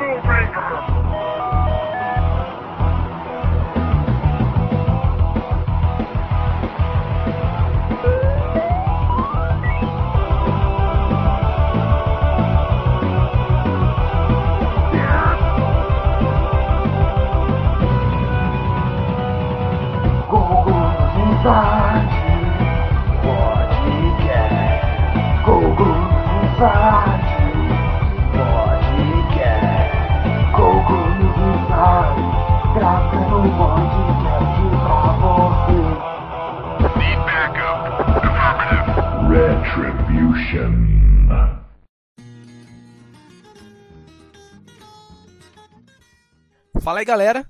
deal breaker. Fala aí, galera.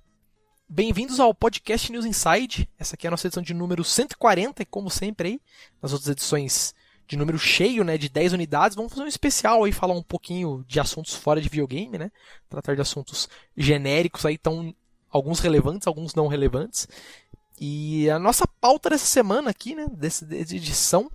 Bem-vindos ao podcast News Inside. Essa aqui é a nossa edição de número 140, e como sempre aí, nas outras edições de número cheio, né, de 10 unidades, vamos fazer um especial aí, falar um pouquinho de assuntos fora de videogame, né? Tratar de assuntos genéricos aí, tão alguns relevantes, alguns não relevantes. E a nossa pauta dessa semana aqui, né, dessa edição,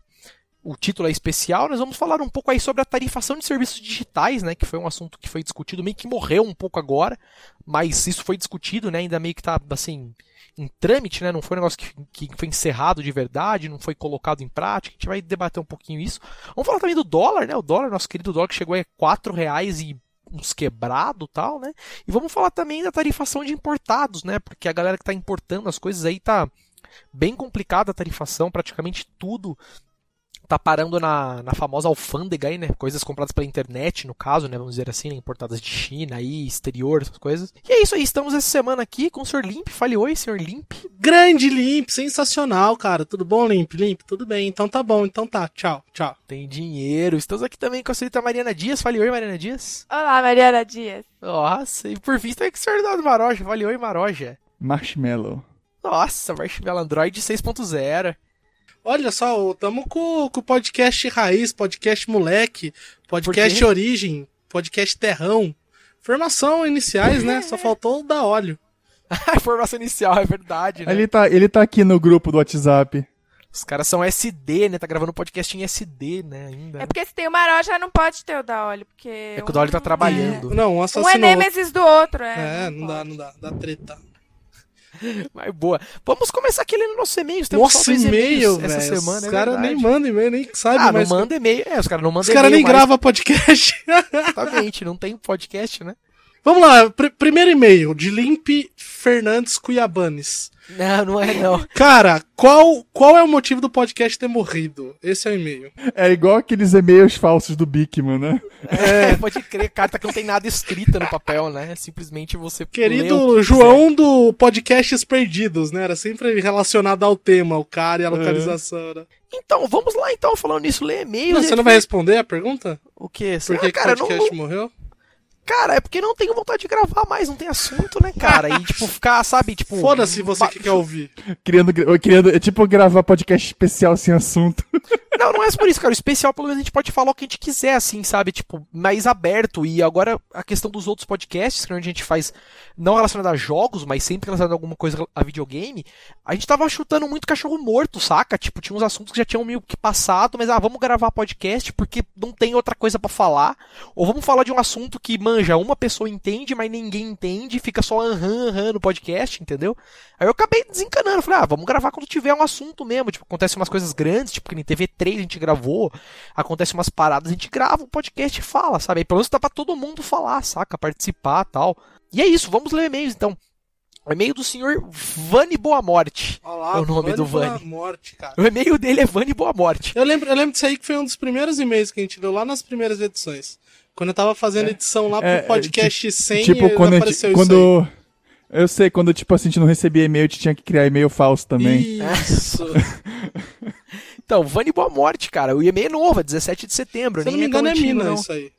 o título é especial, nós vamos falar um pouco aí sobre a tarifação de serviços digitais, né, que foi um assunto que foi discutido, meio que morreu um pouco agora, mas isso foi discutido, né, ainda meio que está assim, em trâmite, né, não foi um negócio que, que foi encerrado de verdade, não foi colocado em prática, a gente vai debater um pouquinho isso. Vamos falar também do dólar, né, o dólar, nosso querido dólar que chegou a quatro reais e uns quebrado tal, né, e vamos falar também da tarifação de importados, né, porque a galera que está importando as coisas aí tá bem complicada a tarifação, praticamente tudo tá parando na, na famosa alfândega aí, né? Coisas compradas pela internet, no caso, né? Vamos dizer assim, né? importadas de China aí, exterior, essas coisas. E é isso aí, estamos essa semana aqui com o Sr. Limp. Fale oi, Sr. Limp. Grande Limp, sensacional, cara. Tudo bom, Limp? Limp, tudo bem. Então tá bom, então tá. Tchau, tchau. Tem dinheiro. Estamos aqui também com a senhorita Mariana Dias. Fale oi, Mariana Dias. Olá, Mariana Dias. Nossa, e por fim está aqui o Sr. Eduardo Maroja. Fale oi, Maroja. Marshmallow. Nossa, Marshmallow Android 6.0. Olha só, tamo com, com o podcast Raiz, podcast Moleque, podcast Origem, podcast Terrão. Formação iniciais, né? Só faltou dar óleo. Formação inicial, é verdade, né? Ele tá, ele tá aqui no grupo do WhatsApp. Os caras são SD, né? Tá gravando podcast em SD, né? Ainda. É porque se tem o Maró já não pode ter o da óleo, porque. É que o da óleo tá trabalhando. É. Não, um assassinou. Um é Nemesis do outro, é. É, não, não dá, não dá. Dá treta. Mas boa. Vamos começar aqui lendo nosso e-mail. Nosso e-mail, essa semana. Os é caras nem mandam e-mail, nem sabem ah, mais. não manda e-mail. É, os caras não mandam Os caras nem mas... gravam podcast. Exatamente, não tem podcast, né? Vamos lá, pr primeiro e-mail de Limp Fernandes Cuiabanes. Não, não é não. Cara, qual, qual é o motivo do podcast ter morrido? Esse é o e-mail. É igual aqueles e-mails falsos do Bigman, né? É, pode crer, carta que não tem nada escrita no papel, né? Simplesmente você. Querido João do Podcasts Perdidos, né? Era sempre relacionado ao tema, o cara e a localização. Né? Então, vamos lá então, falando nisso, ler e-mails. Não, você não vai responder a pergunta? O quê? Por que, ah, cara, o podcast não... morreu? Cara, é porque não tenho vontade de gravar mais, não tem assunto, né, cara? E, tipo, ficar, sabe, tipo. Foda-se você que quer ouvir. Querendo, querendo, é tipo gravar podcast especial sem assunto. Não, não é por isso, cara. O especial, pelo menos, a gente pode falar o que a gente quiser, assim, sabe? Tipo, mais aberto. E agora, a questão dos outros podcasts, que a gente faz, não relacionado a jogos, mas sempre relacionado a alguma coisa a videogame, a gente tava chutando muito cachorro morto, saca? Tipo, tinha uns assuntos que já tinham meio que passado, mas, ah, vamos gravar podcast porque não tem outra coisa para falar. Ou vamos falar de um assunto que, manja, uma pessoa entende, mas ninguém entende, fica só aham, aham no podcast, entendeu? Aí eu acabei desencanando, falei, ah, vamos gravar quando tiver um assunto mesmo. Tipo, acontece umas coisas grandes, tipo, que nem TV3 a gente gravou, acontece umas paradas, a gente grava um podcast e fala, sabe? Aí pelo menos dá pra todo mundo falar, saca? Participar tal. E é isso, vamos ler e-mails então. O e-mail do senhor Vani Boa Morte. Olá, é o nome Vani do Vani. Boa Morte, cara. O e-mail dele é Vani Boa Morte. Eu lembro, eu lembro disso aí que foi um dos primeiros e-mails que a gente leu lá nas primeiras edições. Quando eu tava fazendo edição lá pro É, podcast é, 100, tipo, quando, a gente, apareceu quando Eu sei, quando tipo assim, a gente não recebia e-mail, a gente tinha que criar e-mail falso também. isso aí. Isso. Então, Vani Boa Morte, cara. O e-mail é novo, é 17 de setembro. Se eu não nem me engano é antigo, mina não. isso aí.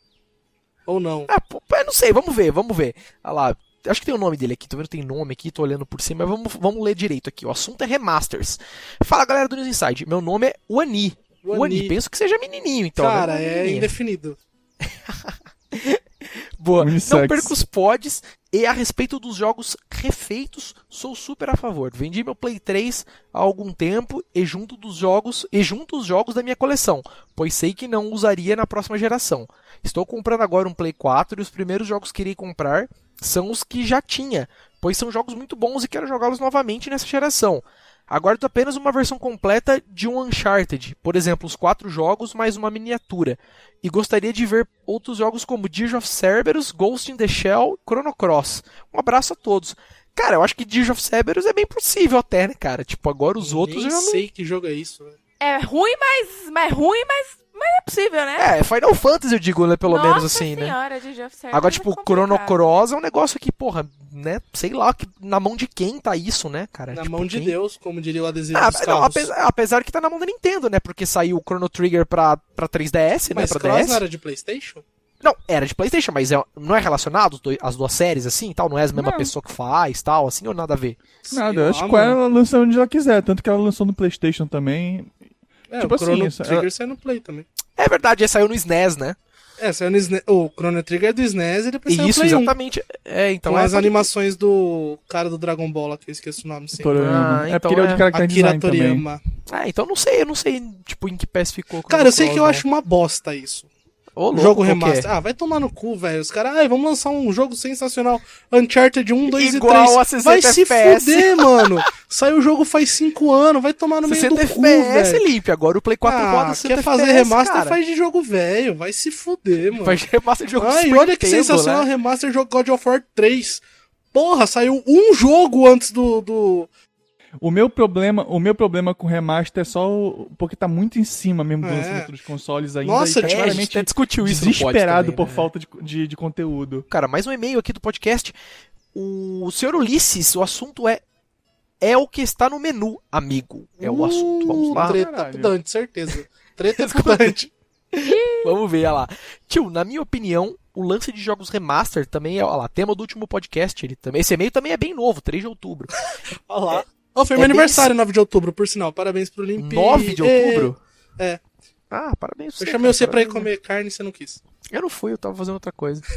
Ou não. Ah, pô, não sei, vamos ver, vamos ver. Olha lá, acho que tem o nome dele aqui, tô vendo que tem nome aqui, tô olhando por cima, mas vamos, vamos ler direito aqui. O assunto é remasters. Fala galera do News Inside, meu nome é Wani. Wani. Wani, penso que seja menininho, então. Cara, né? é Menininha. indefinido. Boa. Não perca os pods. E a respeito dos jogos refeitos, sou super a favor. Vendi meu Play 3 há algum tempo e junto dos jogos e junto os jogos da minha coleção, pois sei que não usaria na próxima geração. Estou comprando agora um Play 4 e os primeiros jogos que irei comprar são os que já tinha, pois são jogos muito bons e quero jogá-los novamente nessa geração. Aguardo apenas uma versão completa de um Uncharted, por exemplo, os quatro jogos mais uma miniatura. E gostaria de ver outros jogos como Gears of Cerberus, Ghost in the Shell, Chrono Cross. Um abraço a todos. Cara, eu acho que Gears of Cerberus é bem possível até, né, cara? Tipo, agora os outros Nem eu já não... sei que jogo é isso, velho. É ruim, mas, mas ruim, mas, mas é possível, né? É, Final Fantasy eu digo, né, pelo Nossa menos assim, né? senhora, de Geoff Service Agora, é tipo, complicado. Chrono Cross é um negócio que, porra, né? Sei lá, que na mão de quem tá isso, né, cara? Na Tipo, mão de quem- Deus, como diria o adesivo Ah, dos não, apesar, apesar que tá na mão da Nintendo, né? Porque saiu o Chrono Trigger pra, pra 3DS, né? Mas Pra Cross DS. não era de Playstation? Não, era de PlayStation, mas é- não é relacionado as duas séries assim, tal, não é a mesma Não. pessoa que faz, tal, assim ou nada a ver. Nada, Sei eu acho que ela lança onde ela quiser, tanto que ela lançou no Playstation também. É, Tipo o Chrono assim, Trigger ela- saiu no Play também. É verdade, ele saiu no SNES, né? É, saiu no SNES. O Chrono Trigger é do SNES e depois saiu no Isso, Play 1. exatamente. É, então Com é as pode- animações do cara do Dragon Ball lá, que eu esqueço o nome sempre. Toriyama. Ah, é então porque ele é o é. de Akira design também. Toriyama. Ah, então não sei, eu não sei, tipo, em que pés ficou. Cara, eu sei que eu acho uma bosta isso. Ô, louco, jogo remaster. Ah, vai tomar no cu, velho. Os caras, ai, vamos lançar um jogo sensacional. Uncharted 1, 2 Igual e 3. a 60 vai se FPS. fuder, mano. Saiu o jogo faz 5 anos. Vai tomar no meio 60 do cu, FPS velho. limpe, agora o Play 4 Ah, roda 60 quer fazer FPS, remaster, cara. faz de jogo velho. Vai se fuder, mano. Faz remaster de jogo Ai, Super olha que Nintendo, sensacional né? remaster jogo God of War 3. Porra, saiu um jogo antes do. do... O meu problema, o meu problema com remaster é só o- porque tá muito em cima mesmo do É. lançamento dos consoles ainda. Nossa, e tá É, a gente discutiu isso desesperado também, por né? falta de, de, de conteúdo. Cara, mais um e-mail aqui do podcast. O senhor Ulisses, o assunto é é o que está no menu, amigo. É o assunto. Vamos lá. Uh, Treta Caralho. com Dante, certeza. Treta com Dante. Vamos ver, olha lá. Tio, na minha opinião, o lance de jogos remaster também é, olha lá, tema do último podcast. Ele também, esse e-mail também é bem novo, 3 de outubro. Olha lá. Ó, foi é meu bem aniversário, 9 de outubro, por sinal. Parabéns pro Limp. 9 de É, outubro? É. Ah, parabéns. pra Eu você, chamei cara, você pra ir parabéns. comer carne e você não quis. Eu não fui, eu tava fazendo outra coisa.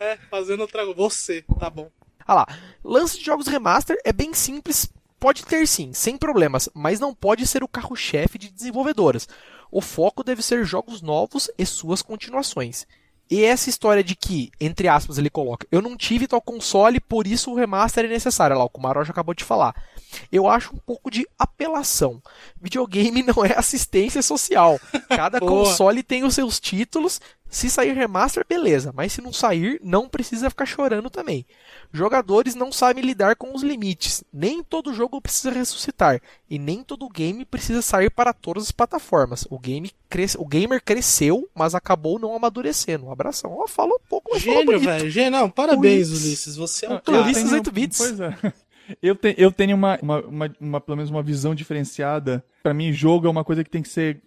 É, fazendo outra Você, tá bom. Olha lá, lance de jogos remaster é bem simples, pode ter sim, sem problemas, mas não pode ser o carro-chefe de desenvolvedoras. O foco deve ser jogos novos e suas continuações. E essa história de que, entre aspas, ele coloca, eu não tive tal console, por isso o remaster é necessário. Olha lá, o Kumaro já acabou de falar. Eu acho um pouco de apelação. Videogame não é assistência social. Cada console tem os seus títulos. Se sair remaster, beleza. Mas se não sair, não precisa ficar chorando também. Jogadores não sabem lidar com os limites. Nem todo jogo precisa ressuscitar. E nem todo game precisa sair para todas as plataformas. O, game cres... o gamer cresceu, mas acabou não amadurecendo. Um abração. Ó, fala um pouco, mas falou Gênio, velho. Gênio, não, parabéns, Ulisses. Ulisses. Você é um. Ulisses tenho- 8 bits. Pois é. Eu, te- eu tenho uma, uma, uma, uma- pelo menos uma visão diferenciada. Pra mim, jogo é uma coisa que tem que ser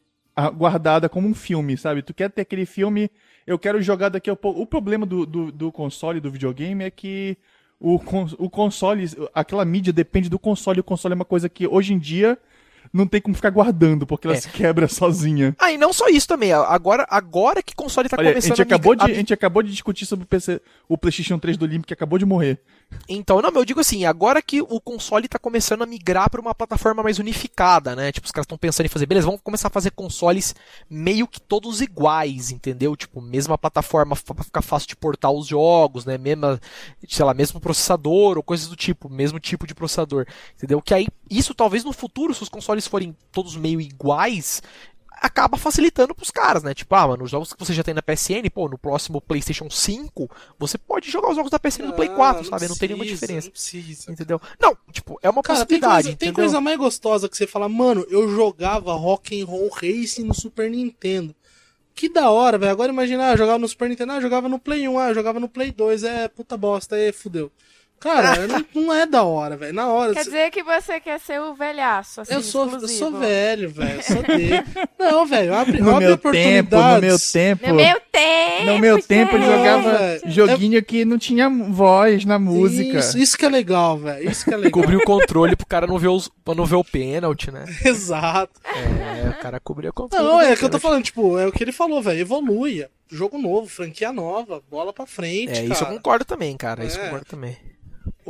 guardada como um filme, sabe? Tu quer ter aquele filme, eu quero jogar daqui a pouco. O problema do, do, do console, do videogame, é que o, o console, aquela mídia depende do console. O console é uma coisa que hoje em dia não tem como ficar guardando, porque ela É. se quebra sozinha. Ah, e não só isso também. Agora, agora que console tá Olha, a começando gente, acabou de, a a gente acabou de discutir sobre o, PC, o PlayStation 3 do Limp, que acabou de morrer. Então, não, eu digo assim, agora que o console tá começando a migrar para uma plataforma mais unificada, né? Tipo, os caras estão pensando em fazer, beleza, vamos começar a fazer consoles meio que todos iguais, entendeu? Tipo, mesma plataforma para ficar fácil de portar os jogos, né? Mesma, sei lá, mesmo processador ou coisas do tipo, mesmo tipo de processador, entendeu? Que aí isso talvez no futuro, se os consoles forem todos meio iguais, acaba facilitando pros caras, né? Tipo, ah, mano, os jogos que você já tem na PSN, pô, no próximo PlayStation 5, você pode jogar os jogos da PSN no Play 4, sabe? Não, tem nenhuma diferença. Não precisa. Entendeu? Não, tipo, é uma Cara, tem possibilidade, coisa, tem coisa mais gostosa que você fala, mano, eu jogava Rock'n'Roll Racing no Super Nintendo. Que da hora, velho. Agora imagina, ah, eu jogava no Super Nintendo, ah, jogava no Play 1, ah, jogava no Play 2, é puta bosta, é fudeu. Cara, não, não é da hora, velho. Na hora. Quer dizer que você quer ser o velhaço, assim, eu sou, eu exclusivo. sou velho, velho. Sou dele. Não, velho. Abre, No abre meu tempo, no meu tempo. No meu tempo, No meu tempo eu gente. jogava velho. joguinho que não tinha voz na música. Isso, isso que é legal, velho. Isso que é legal. Cobriu o controle pro cara não ver, os, pra não ver o pênalti, né? Exato. É, o cara cobriu o controle. Não, é que eu tô falando, tipo, é o que ele falou, velho. Evolui. Jogo novo, franquia nova, bola pra frente. É, isso eu cara. concordo também, cara. Isso eu É. concordo também.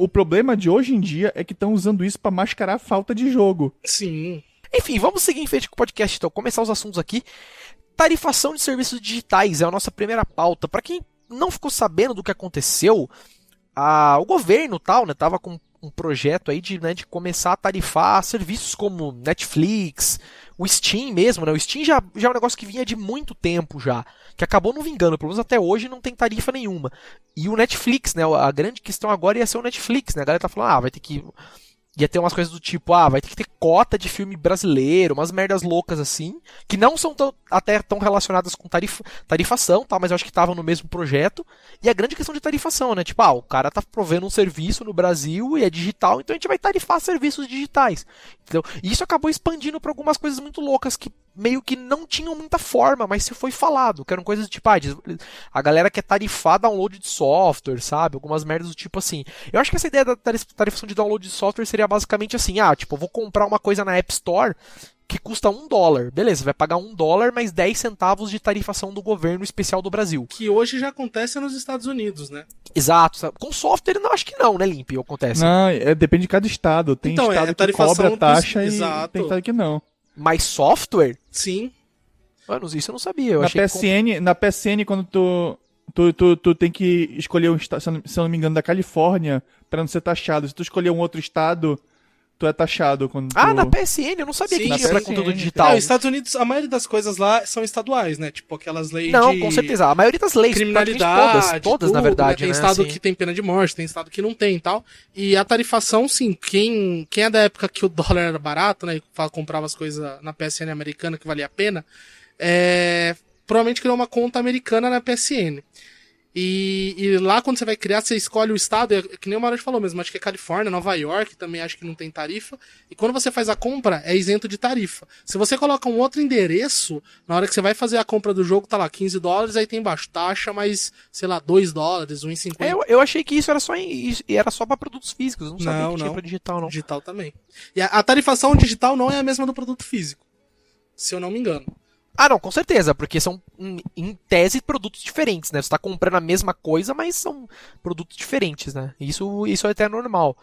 O problema de hoje em dia é que estão usando isso pra mascarar a falta de jogo. Sim. Enfim, vamos seguir em frente com o podcast, então. Começar os assuntos aqui. Tarifação de serviços digitais é a nossa primeira pauta. Para quem não ficou sabendo do que aconteceu, a- o governo tal, né, tava com um projeto aí de, né, de começar a tarifar serviços como Netflix, o Steam mesmo, né? O Steam já, já é um negócio que vinha de muito tempo já, que acabou não vingando, pelo menos até hoje não tem tarifa nenhuma. E o Netflix, né? A grande questão agora ia ser o Netflix, né? A galera tá falando, ah, vai ter que ia ter umas coisas do tipo, ah, vai ter que ter cota de filme brasileiro, umas merdas loucas assim, que não são tão, até tão relacionadas com tarif, tarifação, tá? Mas eu acho que estavam no mesmo projeto. E a grande questão de tarifação, né? Tipo, ah, o cara tá provendo um serviço no Brasil e é digital, então a gente vai tarifar serviços digitais. Entendeu? E isso acabou expandindo para algumas coisas muito loucas que meio que não tinham muita forma, mas se foi falado, que eram coisas do tipo, ah, a galera quer tarifar download de software, sabe? Algumas merdas do tipo assim. Eu acho que essa ideia da tarif- tarifação de download de software seria basicamente assim, ah, tipo, eu vou comprar uma coisa na App Store que custa um dólar. Beleza, vai pagar um dólar mais 10 centavos de tarifação do governo especial do Brasil. Que hoje já acontece nos Estados Unidos, né? Exato. sabe? Com software, não acho que não, né, Limp? Acontece. Não, é, depende de cada estado. Tem Então, é, estado que tarifação cobra dos- taxa e Exato. tem estado que não. Mas software? Sim. Mano, isso eu não sabia. Eu na achei que PSN, na PSN quando tu, tu, tu, tu tem que escolher um estado, se eu não- se eu não me engano, da Califórnia, pra não ser taxado. Se tu escolher um outro estado, tu é taxado quando Ah, tu... na PSN, eu não sabia Sim, que na tinha pra conteúdo digital. os Estados Unidos, a maioria das coisas lá são estaduais, né? Tipo aquelas leis Não, de com certeza. A maioria das leis, criminalidade, todas, todas na tudo, verdade, né? Tem né, estado assim. que tem pena de morte, tem estado que não tem e tal. E a tarifação, sim, quem, quem é da época que o dólar era barato, né? E comprava as coisas na PSN americana que valia a pena, é, provavelmente criou uma conta americana na PSN. E, e lá quando você vai criar, você escolhe o estado, é que nem o Marote falou mesmo, acho que é Califórnia, Nova York, também acho que não tem tarifa. E quando você faz a compra, é isento de tarifa. Se você coloca um outro endereço, na hora que você vai fazer a compra do jogo, tá lá 15 dólares, aí tem embaixo taxa, mas, sei lá, 2 dólares, 1,50 É, Eu, eu achei que isso era só em, era só para produtos físicos, não sabia Não, que tinha não. pra digital, não. digital também. E a, a tarifação digital não é a mesma do produto físico. Se eu não me engano. Ah, não, com certeza, porque são, em, em tese, produtos diferentes, né? Você tá comprando a mesma coisa, mas são produtos diferentes, né? Isso, isso é até normal.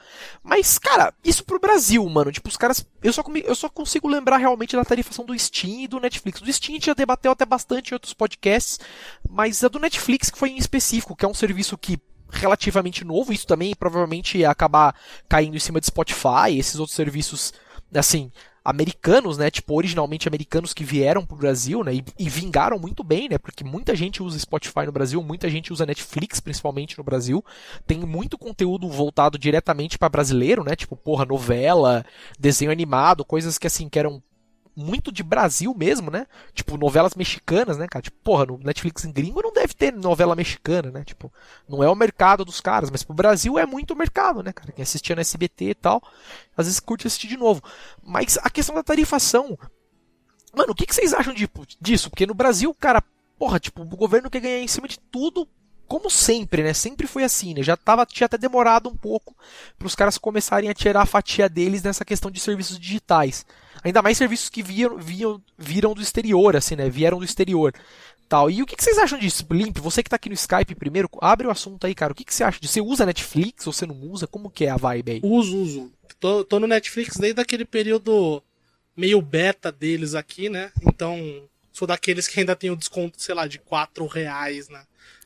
Mas, cara, isso pro Brasil, mano, tipo, os caras. Eu só, eu só consigo lembrar realmente da tarifação do Steam e do Netflix. Do Steam a gente já debateu até bastante em outros podcasts, mas a do Netflix, que foi em específico, que é um serviço que relativamente novo, isso também provavelmente ia acabar caindo em cima de Spotify, esses outros serviços, assim, americanos, né? Tipo, originalmente americanos que vieram pro Brasil, né? E, e vingaram muito bem, né? Porque muita gente usa Spotify no Brasil, muita gente usa Netflix, principalmente no Brasil. Tem muito conteúdo voltado diretamente para brasileiro, né? Tipo, porra, novela, desenho animado, coisas que assim, que eram muito de Brasil mesmo, né? Tipo, novelas mexicanas, né, cara? Tipo, porra, no Netflix em gringo não deve ter novela mexicana, né? Tipo, não é o mercado dos caras, mas pro Brasil é muito o mercado, né, cara? Quem assistia no SBT e tal, às vezes curte assistir de novo. Mas a questão da tarifação. Mano, o que, que vocês acham de, disso? Porque no Brasil, cara, porra, tipo, o governo quer ganhar em cima de tudo, como sempre, né? Sempre foi assim, né? Já tava, tinha até demorado um pouco para os caras começarem a tirar a fatia deles nessa questão de serviços digitais. Ainda mais serviços que viram, viam, viram do exterior, assim, né? Vieram do exterior. Tal. E o que, que vocês acham disso, Limp? Você que tá aqui no Skype primeiro, abre o assunto aí, cara. O que, que você acha disso? Você usa Netflix ou você não usa? Como que é a vibe aí? Uso, uso. Tô, tô no Netflix desde aquele período meio beta deles aqui, né? Então, sou daqueles que ainda tem o desconto, sei lá, de 4 reais na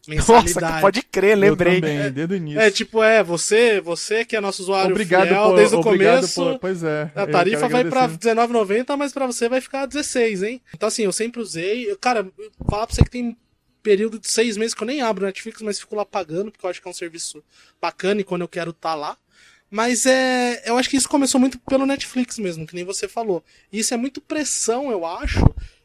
mensalidade. Nossa, pode crer, Eu lembrei. também, desde o início. É, tipo, é, você, você que é nosso usuário obrigado fiel por, desde o obrigado começo, por, pois é. a eu tarifa vai pra agradecer. R$19,90, mas pra você vai ficar 16, hein? Então, assim, eu sempre usei. Eu, cara, eu falar pra você que tem período de seis meses que eu nem abro o Netflix, mas fico lá pagando, porque eu acho que é um serviço bacana e quando eu quero estar lá. Mas é. Eu acho que isso começou muito pelo Netflix mesmo, que nem você falou. E isso é muito pressão, eu acho,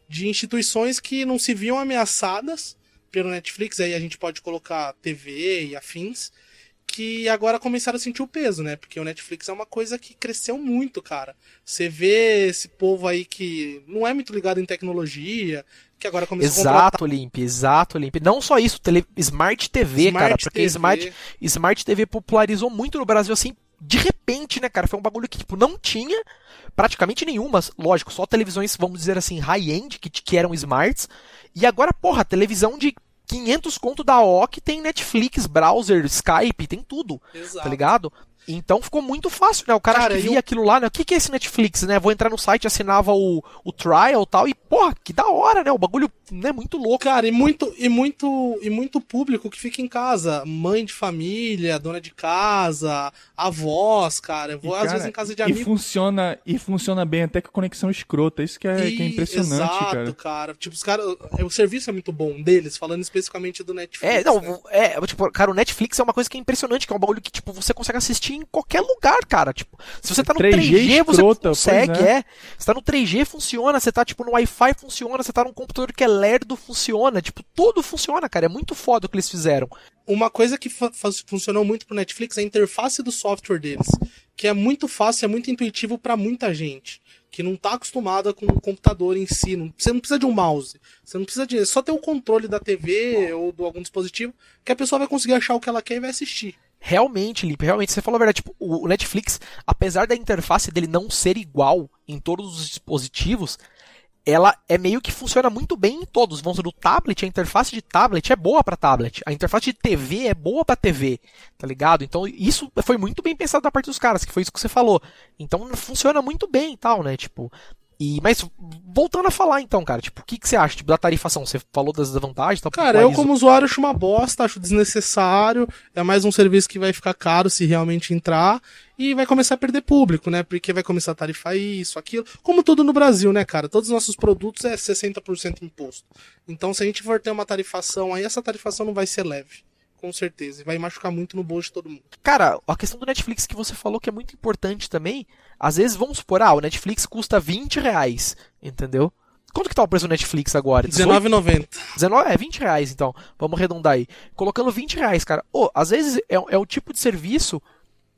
de instituições que não se viam ameaçadas pelo Netflix, aí a gente pode colocar TV e afins, que agora começaram a sentir o peso, né? Porque o Netflix é uma coisa que cresceu muito, cara. Você vê esse povo aí que não é muito ligado em tecnologia, que agora começou a Exato, Limp, exato, Limp. Não só isso, tele... Smart TV, Smart cara, porque TV. Smart, Smart TV popularizou muito no Brasil, assim, de repente, né, cara? Foi um bagulho que, tipo, não tinha praticamente nenhuma, lógico, só televisões, vamos dizer assim, high-end, que, que eram smarts. E agora, porra, televisão de 500 conto da OC tem Netflix, browser, Skype, tem tudo, Exato. tá ligado? Então ficou muito fácil, né? O cara, Cara, que e via o- aquilo lá, né? O que, que é esse Netflix, né? Vou entrar no site, assinava o, o trial e tal, e, porra, que da hora, né? O bagulho, né, muito louco. Cara, e muito, e muito, e muito público que fica em casa. Mãe de família, dona de casa, avós, cara. Eu vou E, às cara, vezes em casa de e amigo. funciona e funciona bem até com conexão escrota. Isso que é, que é E- impressionante, exato, cara. Tipo, os caras. O serviço é muito bom deles, falando especificamente do Netflix. É, não, né? é, tipo, cara, o Netflix é uma coisa que é impressionante, que é um bagulho que, tipo, você consegue assistir em qualquer lugar, cara. Tipo, se você tá no 3G 3G, você escrota, consegue, é. é. Você tá no 3G, funciona, você tá, tipo, no Wi-Fi, funciona, você tá num computador que é lerdo, funciona, tipo, tudo funciona, cara. É muito foda o que eles fizeram. Uma coisa que funcionou muito pro Netflix é a interface do software deles. Que é muito fácil, é muito intuitivo pra muita gente. Que não tá acostumada com o computador em si. Não, você não precisa de um mouse. Você não precisa de. é Só ter o controle da TV ou de algum dispositivo que a pessoa vai conseguir achar o que ela quer e vai assistir. Realmente, Lipe, realmente, você falou a verdade. Tipo, o Netflix, apesar da interface dele não ser igual em todos os dispositivos, ela é meio que funciona muito bem em todos. Vamos no tablet, a interface de tablet é boa para tablet. A interface de TV é boa para TV, tá ligado? Então, isso foi muito bem pensado da parte dos caras, que foi isso que você falou. Então, funciona muito bem e tal, né? Tipo, e, mas voltando a falar então, cara, tipo, o que, que você acha tipo, da tarifação? Você falou das vantagens, tal, Cara, eu como usuário acho uma bosta, acho desnecessário. É mais um serviço que vai ficar caro se realmente entrar. E vai começar a perder público, né? Porque vai começar a tarifar isso, aquilo. Como tudo no Brasil, né, cara? Todos os nossos produtos é 60% imposto. Então, se a gente for ter uma tarifação aí, essa tarifação não vai ser leve. Com certeza. E vai machucar muito no bolso de todo mundo. Cara, a questão do Netflix que você falou que é muito importante também. Às vezes, vamos supor, ah, o Netflix custa 20 reais, entendeu? Quanto que tá o preço do Netflix agora? 18? R$19,90. 19, é 20 reais, então. Vamos arredondar aí. Colocando 20 reais, cara. Ô, às vezes é, é o tipo de serviço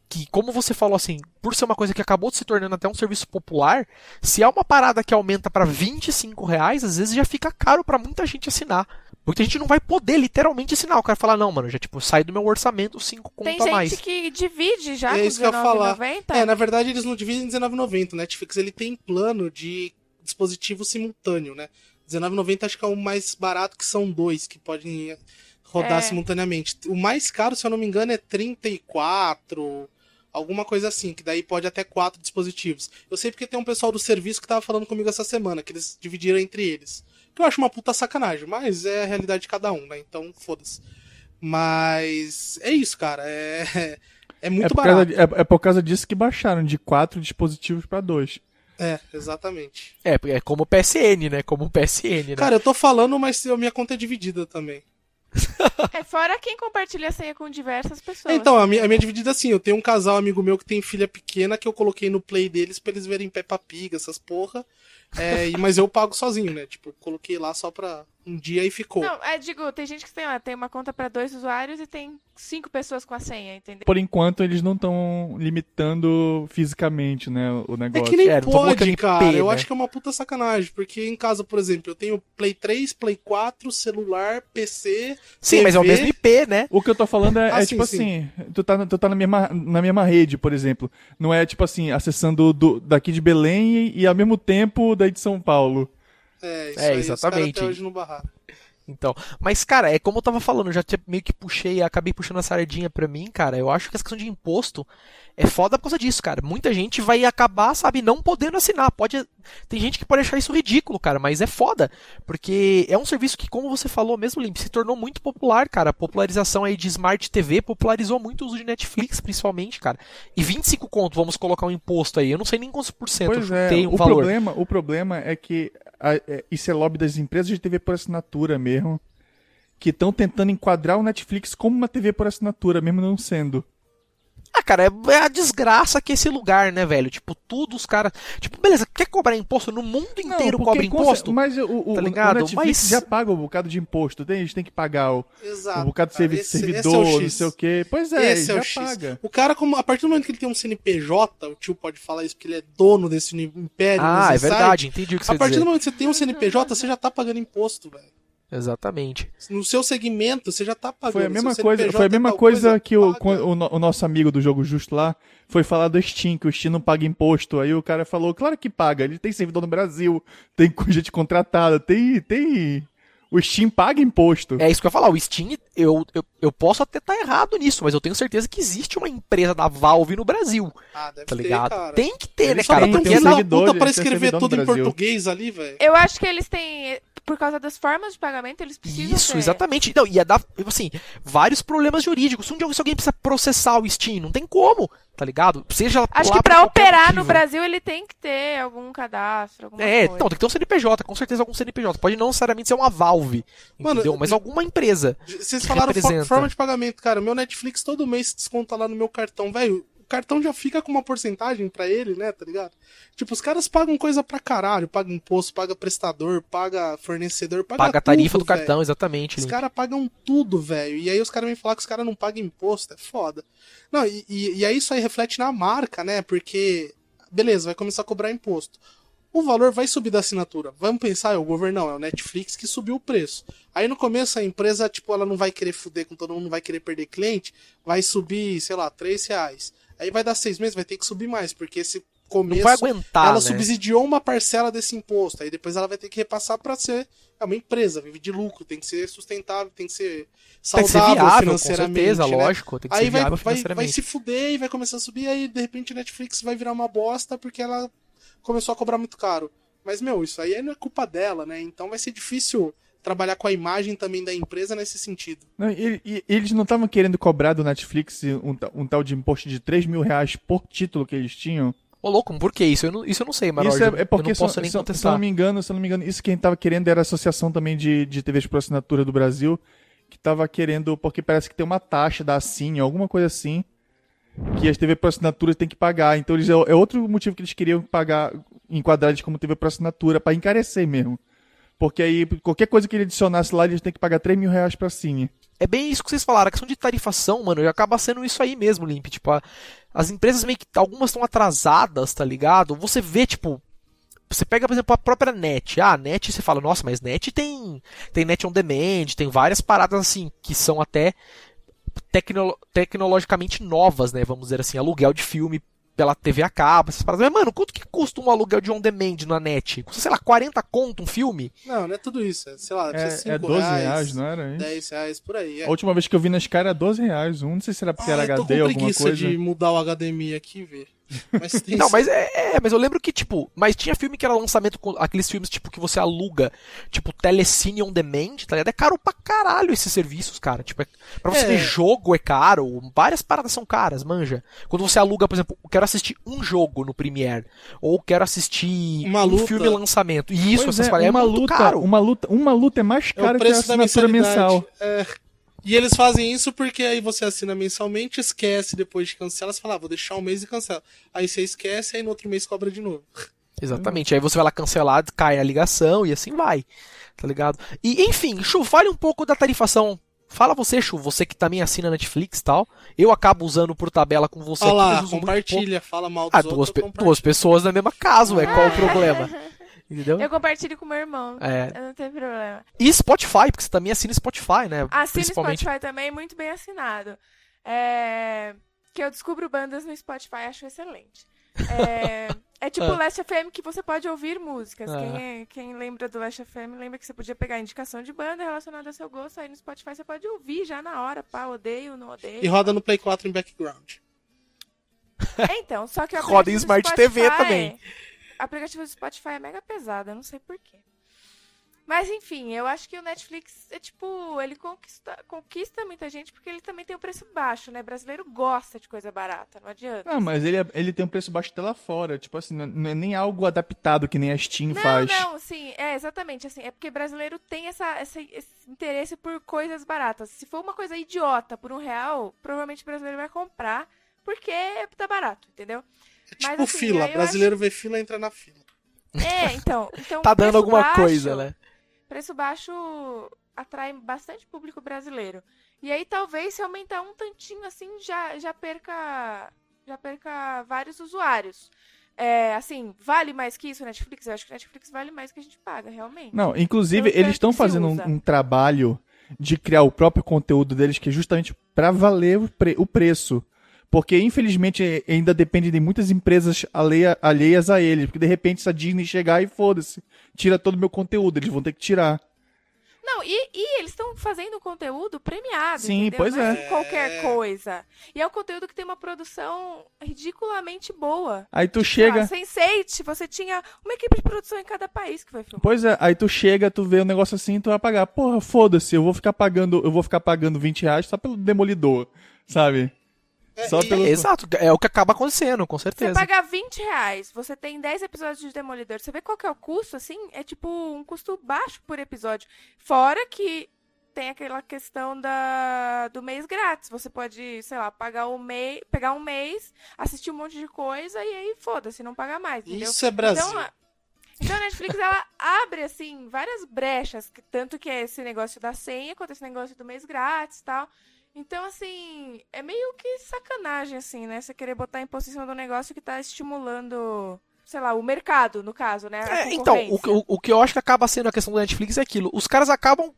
que, como você falou assim, por ser uma coisa que acabou se tornando até um serviço popular, se é uma parada que aumenta pra 25 reais, às vezes já fica caro pra muita gente assinar. Muita gente não vai poder literalmente assinar. O cara fala, não, mano, já tipo, sai do meu orçamento 5 conto Tem a gente mais. que divide já É com isso que eu ia falar. R$19,90. É, na verdade eles não dividem em R$19,90. O Netflix ele tem plano de dispositivo simultâneo, né? R$19,90 acho que é o mais barato, que são dois que podem rodar É. simultaneamente. O mais caro, se eu não me engano, é 34, alguma coisa assim, que daí pode até quatro dispositivos. Eu sei porque tem um pessoal do serviço que tava falando comigo essa semana, que eles dividiram entre eles. Que eu acho uma puta sacanagem, mas é a realidade de cada um, né? Então, foda-se. Mas é isso, cara. É, é muito é, por barato. causa, de- é, é por causa disso que baixaram de quatro dispositivos pra dois. É, exatamente. É, é como o PSN, né? Como o PSN, né? Cara, eu tô falando, mas a minha conta é dividida também. É fora quem compartilha a senha com diversas pessoas. Então, a minha, a minha é dividida assim, eu tenho um casal amigo meu que tem filha pequena que eu coloquei no play deles pra eles verem Peppa Pig, essas porra. É, mas eu pago sozinho, né? Tipo, coloquei lá só pra um dia e ficou. Não, é, digo, tem gente que tem, ó, tem uma conta pra dois usuários e tem cinco pessoas com a senha, entendeu? Por enquanto, eles não estão limitando fisicamente, né, o É negócio. que nem É, pode, IP, cara. Eu né? acho que é uma puta sacanagem. Porque em casa, por exemplo, eu tenho Play 3, Play 4, celular, PC. Sim, mas é o TV. mesmo IP, né? O que eu tô falando é, Ah, é sim, tipo sim. assim, tu tá, tu tá na, mesma, na mesma rede, por exemplo. Não é tipo assim, acessando do, daqui de Belém e, e ao mesmo tempo daí de São Paulo. É, isso É, aí, os exatamente. até hoje não barraram. Então, mas cara, é como eu tava falando, eu já meio que puxei, acabei puxando a sardinha pra mim, cara. Eu acho que essa questão de imposto é foda por causa disso, cara. Muita gente vai acabar, sabe, não podendo assinar. Pode tem gente que pode achar isso ridículo, cara, mas é foda, porque é um serviço que, como você falou mesmo, Limp, se tornou muito popular, cara. A popularização aí de Smart TV popularizou muito o uso de Netflix, principalmente, cara. E 25 conto, vamos colocar um imposto aí. Eu não sei nem quantos por cento, é, um o valor. problema, o problema é que a- é, isso é lobby das empresas de TV por assinatura mesmo, que estão tentando enquadrar o Netflix como uma TV por assinatura, mesmo não sendo. Ah, cara, é é a desgraça que é esse lugar, né, velho? Tipo, tudo os caras. Tipo, beleza, quer cobrar imposto? No mundo inteiro porque cobra imposto. Mas o, o, tá o ligado? Netflix Mas- já paga um bocado de imposto. Tem, eles têm que pagar o, Exato. um bocado de servi- Esse- esse é o servidor, não sei o quê. Pois é, Esse é já o X. paga. O cara, como, a partir do momento que ele tem um CNPJ, o tio pode falar isso porque ele é dono desse império. ah, é verdade, entendi o que você A partir dizer. do momento que você tem um CNPJ, você já tá pagando imposto, velho. Exatamente. No seu segmento, você já tá pagando. Foi a mesma Seu coisa, CNPJ foi a mesma coisa, que o, o, o nosso amigo do jogo justo lá foi falar do Steam, que o Steam não paga imposto. Aí o cara falou, claro que paga, ele tem servidor no Brasil, tem gente contratada, tem. tem... O Steam paga imposto. É isso que eu ia falar. O Steam, eu, eu, eu posso até estar errado nisso, mas eu tenho certeza que existe uma empresa da Valve no Brasil. Ah, deve Tá ter, ligado? cara. Tem que ter, né, Eles só cara? tem, Porque tem da servidor, puta pra escrever tudo em português ali, velho. Eu acho que eles têm, por causa das formas de pagamento, eles precisam Isso, ter. exatamente. Não, ia dar, assim, vários problemas jurídicos. Se um dia se alguém precisa processar o Steam, não tem como, tá ligado? Seja Acho que pra operar no motivo. Brasil ele tem que ter algum cadastro, alguma É, coisa. não, tem que ter um CNPJ, com certeza algum CNPJ. Pode não necessariamente ser uma Valve, Mano, entendeu? Mas alguma empresa. Vocês que falaram representa. forma de pagamento, cara. O meu Netflix todo mês desconta lá no meu cartão, velho. O cartão já fica com uma porcentagem pra ele, né, tá ligado? Tipo, os caras pagam coisa pra caralho, paga imposto, paga prestador, paga fornecedor, paga, Paga a tarifa tudo, do cartão, velho. exatamente. Os caras pagam tudo, velho. E aí os caras vêm falar que os caras não pagam imposto. É foda. Não, e, e, e aí isso aí reflete na marca, né? Porque, beleza, vai começar a cobrar imposto. O valor vai subir da assinatura. Vamos pensar, é o governo não, é o Netflix que subiu o preço. Aí no começo a empresa, tipo, ela não vai querer fuder com todo mundo, não vai querer perder cliente, vai subir, sei lá, 3 reais. Aí vai dar seis meses, vai ter que subir mais, porque esse começo Não vai aguentar, ela né? subsidiou uma parcela desse imposto. Aí depois ela vai ter que repassar pra ser é uma empresa, vive de lucro, tem que ser sustentável, tem que ser Tem que ser saudável viável, com financeiramente. certeza, né? lógico. Tem que Aí ser vai, viável vai, vai financeiramente. se fuder e vai começar a subir, aí de repente a Netflix vai virar uma bosta porque ela começou a cobrar muito caro. Mas, meu, isso aí não é culpa dela, né? Então vai ser difícil trabalhar com a imagem também da empresa nesse sentido. Não, e- e- eles não estavam querendo cobrar do Netflix um, um tal de imposto de 3 mil reais por título que eles tinham? Ô, louco, por que isso? Eu não, isso eu não sei, Marord. isso é, é porque, eu não se, posso nem se- se eu contestar. não me engano, se eu não me engano, isso quem tava querendo era a Associação também de, de TVs por assinatura do Brasil, que tava querendo, porque parece que tem uma taxa da Cine, alguma coisa assim, que as TV por assinatura tem que pagar. Então eles, é, é outro motivo que eles queriam pagar, enquadrar eles como TV por assinatura, pra encarecer mesmo. Porque aí, qualquer coisa que ele adicionasse lá, eles têm que pagar 3 mil reais pra Cine. É bem isso que vocês falaram. A questão de tarifação, mano, já acaba sendo isso aí mesmo, Limp. Tipo, a- as empresas meio que. Algumas estão atrasadas, tá ligado? Você vê, tipo. Você pega, por exemplo, a própria net. Ah, a net, você fala, nossa, mas net tem. Tem net on demand, tem várias paradas assim, que são até tecno- tecnologicamente novas, né? Vamos dizer assim, aluguel de filme pela TV a cabo, essas paradas. Mas, mano, quanto que custa um aluguel de on demand na net? Custa, sei lá, 40 conto um filme? Não, não é tudo isso. É, sei lá, É, é 5 12 reais, não era? hein? 10 reais, por aí. É. A última vez que eu vi na Sky era 12 reais. Um, não sei se era porque Ah, era eu tô HD com ou alguma preguiça coisa. de mudar o HDMI aqui e ver. Mas tem Não, mas é, é, mas eu lembro que, tipo, mas tinha filme que era lançamento com aqueles filmes, tipo, que você aluga, tipo, Telecine on Demand, tá ligado? É caro pra caralho esses serviços, cara. Tipo, é, pra você É. ver jogo é caro, várias paradas são caras, manja. Quando você aluga, por exemplo, eu quero assistir um jogo no Premiere, ou quero assistir Uma um luta. filme lançamento. E isso, Pois essas é, paradas, uma é muito luta, caro. uma luta, uma luta é mais É caro o que a preço da assinatura mensal. É. E eles fazem isso porque aí você assina mensalmente, esquece depois de cancelar, você fala, ah, vou deixar um mês e cancela. Aí você esquece, aí no outro mês cobra de novo. Exatamente. Aí você vai lá cancelar, cai a ligação e assim vai. Tá ligado? E enfim, Chu, fale um pouco da tarifação. Fala você, Chu, você que também assina Netflix e tal. Eu acabo usando por tabela com você Olha lá, compartilha, fala mal pouco. dos Ah, duas, pe- duas pessoas na mesma casa, ué. Qual o problema? Entendeu? Eu compartilho com meu irmão. É. Eu não tenho problema. E Spotify, porque você também assina Spotify, né? Assino Principalmente. Spotify também, muito bem assinado. É, Que eu descubro bandas no Spotify, acho excelente. É, é tipo Ah. o Last FM que você pode ouvir músicas. Ah. Quem, é- quem lembra do Last FM lembra que você podia pegar a indicação de banda relacionada ao seu gosto. Aí no Spotify você pode ouvir já na hora, pá, odeio, não odeio. E roda no Play 4 em background. É, então, só que o Roda em Smart TV Spotify- também. Aplicativo do Spotify é mega pesado, eu não sei porquê. Mas enfim, eu acho que o Netflix é tipo, ele conquista, conquista muita gente porque ele também tem um preço baixo, né? brasileiro gosta de coisa barata, não adianta. Ah, mas ele, é- ele tem um preço baixo até lá fora. Tipo assim, não não é nem algo adaptado que nem a Steam Não, faz. não, sim, é exatamente assim. É porque brasileiro tem essa, essa- esse interesse por coisas baratas. Se for uma coisa idiota por um real, provavelmente o brasileiro vai comprar, porque tá barato, entendeu? É tipo Mas, assim, fila. Brasileiro vê fila, entra na fila. É, então. então Tá dando alguma baixo- coisa, né? Preço baixo atrai bastante público brasileiro. E aí talvez se aumentar um tantinho assim já, já perca já perca vários usuários. É, assim, vale mais que isso Netflix? Eu acho que Netflix vale mais que a gente paga, realmente. Não, inclusive, Pelo eles estão fazendo um, um trabalho de criar o próprio conteúdo deles, que é justamente pra valer o, pre- o preço. Porque, infelizmente, eh, ainda depende de muitas empresas alheia- alheias a eles. Porque, de repente, se a Disney chegar e foda-se, tira todo o meu conteúdo, eles vão ter que tirar. Não, e, e eles estão fazendo conteúdo premiado, Sim, entendeu? pois Não é. assim qualquer coisa. E é um conteúdo que tem uma produção ridiculamente boa. Aí tu Sei chega... lá, Sense8, você tinha uma equipe de produção em cada país que foi filmar. Pois é, aí tu chega, tu vê um negócio assim e tu vai pagar. Porra, foda-se, eu vou ficar pagando, eu vou ficar pagando 20 reais só pelo demolidor, sabe? Só e- pelo. Exato, é o que acaba acontecendo, com Você certeza. paga 20 reais, você tem 10 episódios de Demolidor. Você vê qual que é o custo, assim? É tipo um custo baixo por episódio. Fora que tem aquela questão da, do mês grátis. Você pode, sei lá, pagar um mês, pegar um mês, assistir um monte de coisa e aí foda-se, não pagar mais, entendeu? Isso é Brasil. Então, a- então a Netflix ela abre assim várias brechas, que- tanto que é esse negócio da senha, quanto esse negócio do mês grátis e tal. Então, assim, é meio que sacanagem, assim, né? Você querer botar imposto em cima do negócio que tá estimulando, sei lá, o mercado, no caso, né? É, então, o, o, o que eu acho que acaba sendo a questão da Netflix é aquilo. Os caras acabam,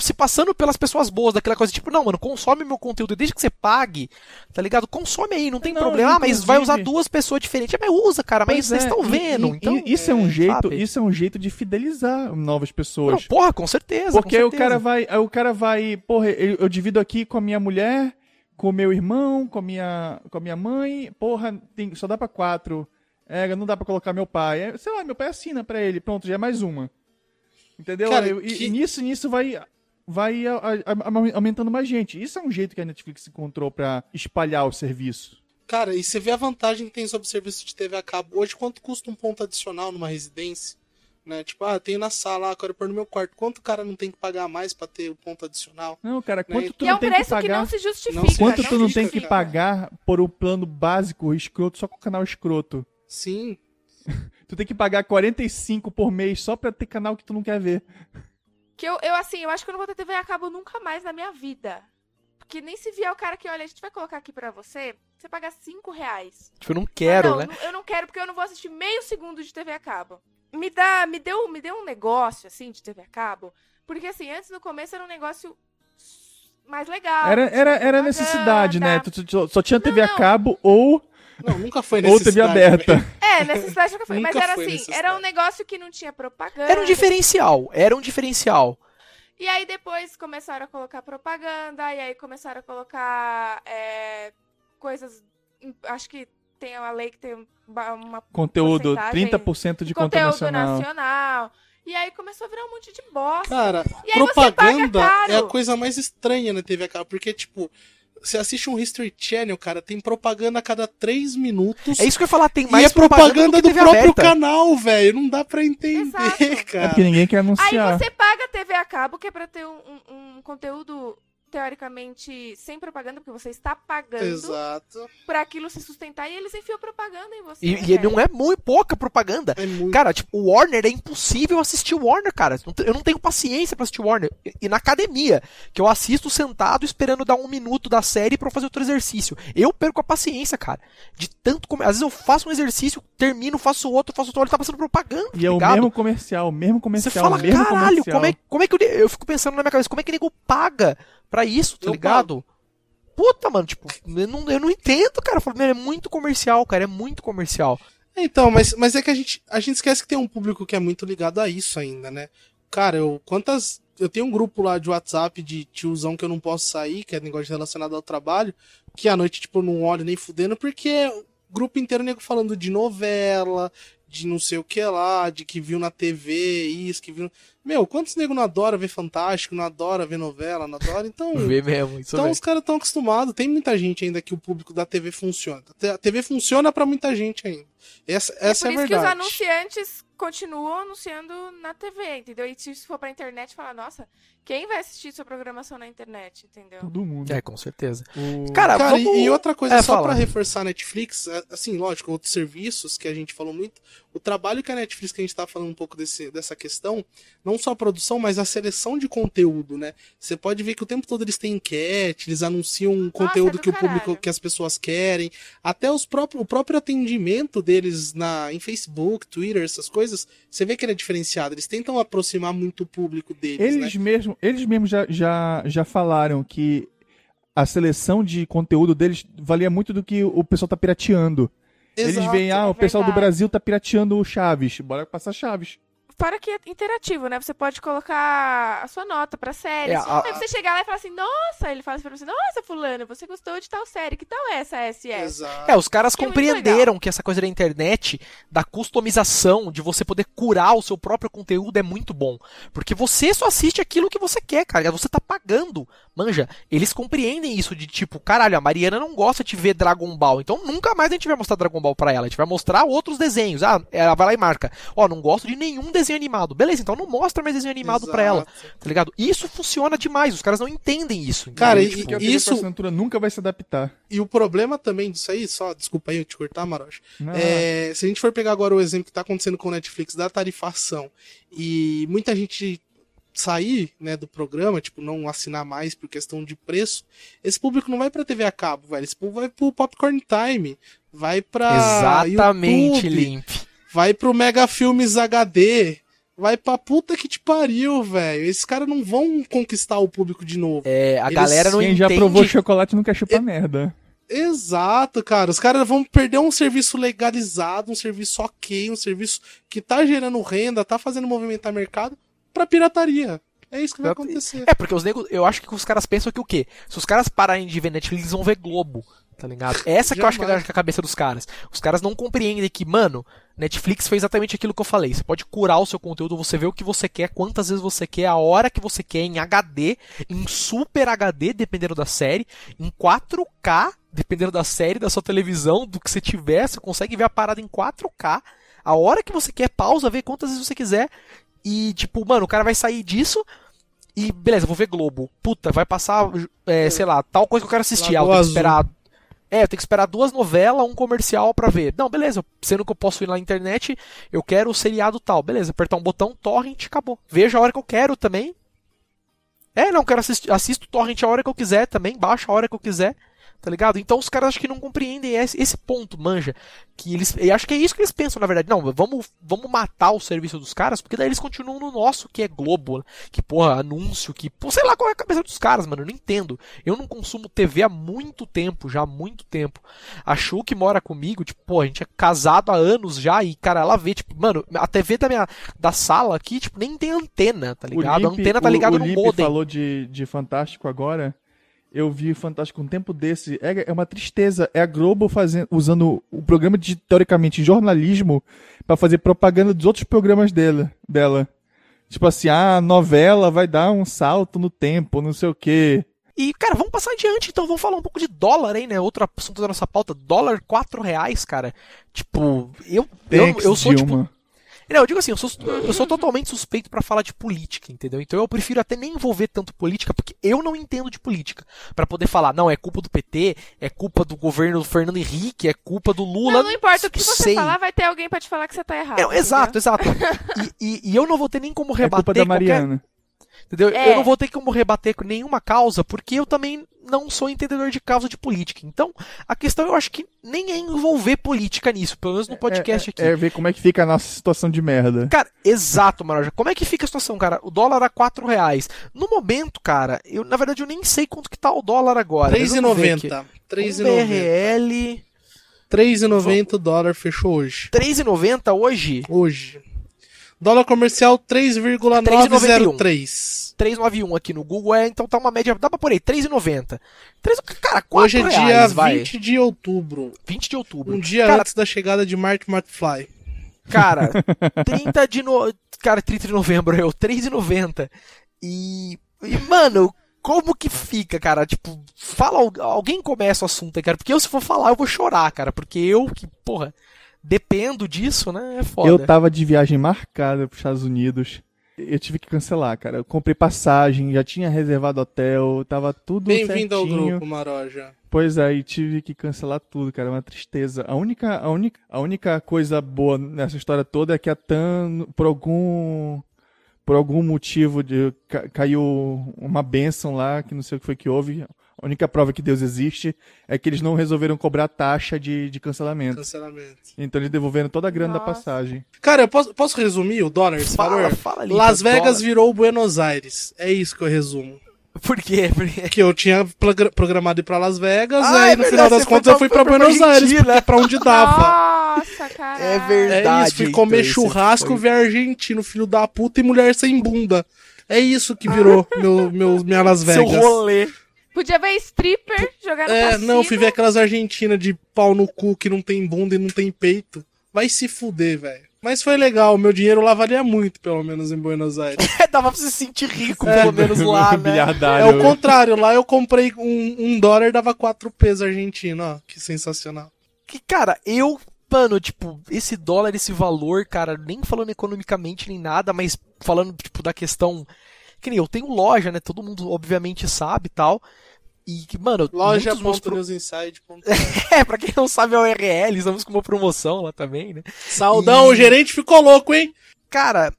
se passando pelas pessoas boas, daquela coisa, tipo, não, mano, consome meu conteúdo, desde que você pague, tá ligado? Consome aí, não tem Não, problema. Ah, mas vai usar duas pessoas diferentes. Mas usa, cara, mas Pois vocês é, estão vendo, e- então... isso é um jeito, sabe? isso é um jeito de fidelizar novas Não, pessoas. porra, com certeza. Porque com aí o certeza. cara vai, o cara vai, porra, eu, eu divido aqui com a minha mulher, com o meu irmão, com a minha, com a minha mãe, porra, tem, só dá pra quatro. É, não dá pra colocar meu pai. É, sei lá, meu pai assina pra ele, pronto, já é mais uma. Entendeu? Cara, Eu- e, que- e nisso, nisso vai, vai a- a- a- aumentando mais gente. Isso é um jeito que a Netflix encontrou pra espalhar o serviço. Cara, e você vê a vantagem que tem sobre o serviço de TV a cabo. Hoje, quanto custa um ponto adicional numa residência? Né? Tipo, ah, tem na sala, ah, quero pôr no meu quarto. Quanto o cara não tem que pagar mais pra ter o ponto adicional? Não, cara, Né, quanto tu E é não um tem que preço que, pagar? não se justifica. Não se Quanto não tu não tem que justifica. pagar por o plano básico escroto só com o canal escroto? Sim. Tu tem que pagar 45 por mês só pra ter canal que tu não quer ver. Que eu, eu, assim, eu acho que eu não vou ter TV a cabo nunca mais na minha vida. Porque nem se vier o cara que, olha, a gente vai colocar aqui pra você, você paga 5 reais. Tipo, eu não quero, não, né? não, Eu não quero porque eu não vou assistir meio segundo de TV a cabo. Me dá, me deu, me deu um negócio assim de TV a cabo, porque assim, antes no começo era um negócio mais legal. Era, tinha era, era necessidade, né? Tu, tu- só tinha TV Não, a cabo ou, Não, nunca foi ou TV necessidade, aberta. É, necessidade nunca foi, mas era foi assim, era um negócio que não tinha propaganda. Era um diferencial, era um diferencial. E aí depois começaram a colocar propaganda, e aí começaram a colocar é, coisas. Acho que tem uma lei que tem uma Conteúdo, Porcentagem- 30% de conteúdo conteúdo nacional. nacional. E aí começou a virar um monte de bosta. Cara, E aí você propaganda paga caro. é a coisa mais estranha na TV a cabo. Porque, tipo, você assiste um History Channel, cara, tem propaganda a cada três minutos. É isso que eu ia falar, tem e mais é propaganda do, que do TV próprio aberta. canal, velho. Não dá pra entender, Exato. É cara. porque ninguém quer Aí anunciar. você paga a TV a cabo, que é pra ter um, um- um conteúdo, teoricamente, sem propaganda, porque você está pagando por aquilo se sustentar, e eles enfiam propaganda em você. E, e não é muito pouca propaganda. É muito. Cara, tipo, o Warner é impossível assistir o Warner, cara. Eu não tenho paciência pra assistir o Warner. E- E na academia, que eu assisto sentado esperando dar um minuto da série pra eu fazer outro exercício. Eu perco a paciência, cara. De tanto. Às vezes eu faço um exercício, termino, faço outro, faço outro, olha, tá passando propaganda. E é o ligado? mesmo comercial, o mesmo Você comercial, fala, o mesmo caralho, comercial. como é, como é que eu, eu fico pensando na minha cabeça, como é que nego paga pra isso, tá Eu ligado? Puta, mano, tipo, eu não, eu não entendo, cara. Eu falo, é muito comercial, cara, é muito comercial. Então, mas, mas é que a gente, a gente esquece que tem um público que é muito ligado a isso ainda, né? Cara, eu quantas. Eu tenho um grupo lá de WhatsApp de tiozão que eu não posso sair, que é negócio relacionado ao trabalho, que à noite, tipo, eu não olho nem fudendo, porque é o grupo inteiro nego falando de novela, de não sei o que lá, de que viu na TV, isso, que viu. Meu, quantos nego não adora ver Fantástico, não adora ver novela, não adora? Então. Vê mesmo, isso Então mesmo. os caras estão acostumados. Tem muita gente ainda que o público da TV funciona. A TV funciona pra muita gente ainda. Essa, essa é é, por a isso que os verdade. anunciantes continuam anunciando na TV, entendeu? E se isso for pra internet, fala, nossa, Quem vai assistir sua programação na internet, entendeu? Todo mundo. É, com certeza. O- Cara, Cara, vamos... e, outra coisa, É, só fala. pra reforçar a Netflix, é, assim, lógico, outros serviços que a gente falou muito, o trabalho que a Netflix, que a gente tá falando um pouco desse, dessa questão, não só a produção, mas a seleção de conteúdo, né? Você pode ver que o tempo todo eles têm enquete, eles anunciam um conteúdo é do que o público, caralho. que as pessoas querem, até os próprios, o próprio atendimento deles na, em Facebook, Twitter, essas coisas, você vê que ele é diferenciado, eles tentam aproximar muito o público deles, Eles né? mesmos, eles mesmos já, já, já falaram que a seleção de conteúdo deles valia muito do que o pessoal tá pirateando. Eles Exato. veem, ah, é o pessoal do. Brasil tá pirateando o Chaves. Bora passar Chaves. Fora que é interativo, né? Você pode colocar a sua nota pra série. É, a- Aí você chegar lá e falar assim, nossa, ele fala assim pra você, nossa, fulano, você gostou de tal série, que tal é essa SS? Exato. É, os caras Que é compreenderam que essa coisa da internet, da customização, de você poder curar o seu próprio conteúdo é muito bom. Porque você só assiste aquilo que você quer, cara. Você tá pagando. Manja, eles compreendem isso de tipo, caralho, a Mariana não gosta de ver Dragon Ball, então nunca mais a gente vai mostrar Dragon Ball pra ela. A gente vai mostrar outros desenhos. Ah, ela vai lá e marca. Ó, não gosto de nenhum desenho animado. Beleza, então não mostra mais desenho animado pra ela. Exato. Tá ligado? Isso funciona demais. Os caras não entendem isso. entendeu? Cara, e- Tipo, a TV isso- assinatura nunca vai se adaptar. E o problema também disso aí, só, desculpa aí eu te cortar, Marocha. Não, É, se a gente for pegar agora o exemplo que tá acontecendo com o Netflix da tarifação e muita gente sair, né, do programa, tipo, não assinar mais por questão de preço, esse público não vai pra TV a cabo, velho. Esse público vai pro Popcorn Time, vai pra Exatamente, YouTube, Limp. Vai pro Mega Filmes HD, vai pra puta que te pariu, velho. Esses caras não vão conquistar o público de novo. É, a Eles- galera não Quem entende. já provou chocolate nunca chupa merda. Exato, cara. Os caras vão perder um serviço legalizado, um serviço ok, um serviço que tá gerando renda, tá fazendo movimentar mercado pra pirataria. É isso que vai acontecer. É, porque os negros, eu acho que os caras pensam que o quê? Se os caras pararem de ver Netflix, eles vão ver Globo, tá ligado? Essa que eu acho que é a cabeça dos caras. Os caras não compreendem que, mano, Netflix fez exatamente aquilo que eu falei. Você pode curar o seu conteúdo, você vê o que você quer, quantas vezes você quer, a hora que você quer, em HD, em Super HD, dependendo da série, em 4K, dependendo da série, da sua televisão, do que você tiver, você consegue ver a parada em 4K, a hora que você quer, pausa, vê quantas vezes você quiser. E, tipo, mano, o cara vai sair disso e, beleza, vou ver Globo. Puta, vai passar, é, sei lá, tal coisa que eu quero assistir. Ah, eu Lagoa tenho que esperar. É, eu tenho que esperar duas novelas, um comercial pra ver. Não, beleza, sendo que eu posso ir lá na internet, eu quero o seriado tal. Beleza, apertar um botão, torrent, acabou. Vejo a hora que eu quero também. É, não, quero assistir, assisto torrent a hora que eu quiser também, baixo a hora que eu quiser. Tá ligado? Então os caras acho que não compreendem esse, esse ponto, manja. Que eles. Eu acho que é isso que eles pensam, na verdade. Não, vamos, vamos matar o serviço dos caras, porque daí eles continuam no nosso, que é Globo. Que, porra, anúncio, que. Pô, sei lá qual é a cabeça dos caras, mano. Eu não entendo. Eu não consumo TV há muito tempo, já há muito tempo. A Chu que mora comigo, tipo, pô, a gente é casado há anos já, e, cara, ela vê, tipo, mano, a TV da minha da sala aqui, tipo, nem tem antena, tá ligado? a Lipe- antena tá o- ligada o no Lipe modem. falou de, de Fantástico agora. Eu vi Fantástico um tempo desse. É, é uma tristeza. É a Globo fazendo, usando o programa de, teoricamente, jornalismo pra fazer propaganda dos outros programas dela. dela. Tipo assim, ah, a novela vai dar um salto no tempo, não sei o quê. E, cara, vamos passar adiante, então vamos falar um pouco de dólar aí, né? Outro assunto da nossa pauta, dólar 4 reais, cara. Tipo, eu, eu, Thanks, eu sou, tipo, Dilma. Não, eu digo assim, eu sou, eu sou totalmente suspeito pra falar de política, entendeu? Então eu prefiro até nem envolver tanto política, porque eu não entendo de política. Pra poder falar, não, é culpa do PT, é culpa do governo do Fernando Henrique, é culpa do Lula. Não, não importa o que você sei. falar, vai ter alguém pra te falar que você tá errado. É, exato, exato. E, e- e eu não vou ter nem como É rebater culpa da qualquer- Mariana. Entendeu? É. Eu não vou ter como rebater com nenhuma causa, porque eu também não sou entendedor de causa de política. Então, a questão eu acho que nem é envolver política nisso, pelo menos no podcast é, aqui. É ver como é que fica a nossa situação de merda. Cara, exato, Maroja. Como é que fica a situação, cara? O dólar a 4 reais. No momento, cara, eu na verdade eu nem sei quanto que tá o dólar agora. Mas vamos ver aqui. 3,90. Um 3,90. BRL. 3,90 o dólar fechou hoje. 3,90 hoje? Hoje. Dólar comercial 3,903. 391 aqui no Google é, então tá uma média, dá pra por aí, 3,90. 3, cara, 4 Hoje é dia reais, vai. 20 de outubro. 20 de outubro. Um dia Cara, antes da chegada de Mark McFly. Cara, 30 de no... Cara, 30 de novembro, eu, 3,90. E. E, mano, como que fica, cara? Tipo, fala. al- Alguém começa o assunto aí, cara. Porque eu, se for falar, eu vou chorar, cara. Porque eu, que, porra, dependo disso, né? É foda. Eu tava de viagem marcada pros Estados Unidos. eu tive que cancelar, cara. Eu comprei passagem, já tinha reservado hotel, tava tudo Bem-vindo ao grupo, Maroja. Pois é, e tive que cancelar tudo, cara, é uma tristeza. A única, a única, a única coisa boa nessa história toda é que a TAM, por algum, por algum motivo, de, ca- caiu uma benção lá, que não sei o que foi que houve. A única prova que Deus existe é que eles não resolveram cobrar taxa de, de cancelamento. Cancelamento. Então eles devolveram toda a grana da Nossa. passagem. Cara, eu posso, posso resumir o dólar, esse Fala, valor? fala ali. Las tá, Vegas dólar. virou Buenos Aires. É isso que eu resumo. Por quê? Porque... Que eu tinha progra- programado ir pra Las Vegas, Ah, aí é no verdade, final das contas eu fui pra pra Buenos Aires, porque é pra onde dava. Nossa, cara. É É verdade. isso, fui então, comer esse churrasco, foi- ver argentino, filho da puta, e mulher sem bunda. É isso que virou meu, meu, minha Las Seu Vegas. rolê. Podia ver stripper jogar no É, cassino. não, fui ver aquelas argentinas de pau no cu que não tem bunda e não tem peito. Vai se fuder, velho. Mas foi legal, meu dinheiro lá valia muito, pelo menos em Buenos Aires. Dava pra se sentir rico, É. pelo menos lá, né? É o contrário, lá eu comprei um, um dólar e dava 4 pesos argentino, ó. Que sensacional. Que, cara, eu, mano, tipo, esse dólar, esse valor, cara, nem falando economicamente nem nada, mas falando, tipo, da questão. Que nem eu tenho loja, né? Todo mundo, obviamente, sabe e tal. E, que, mano, Loja muitos meus pro-. É, pra quem não sabe, é o URL, estamos com uma promoção lá também, né? Saudão, E- o gerente ficou louco, hein? Cara,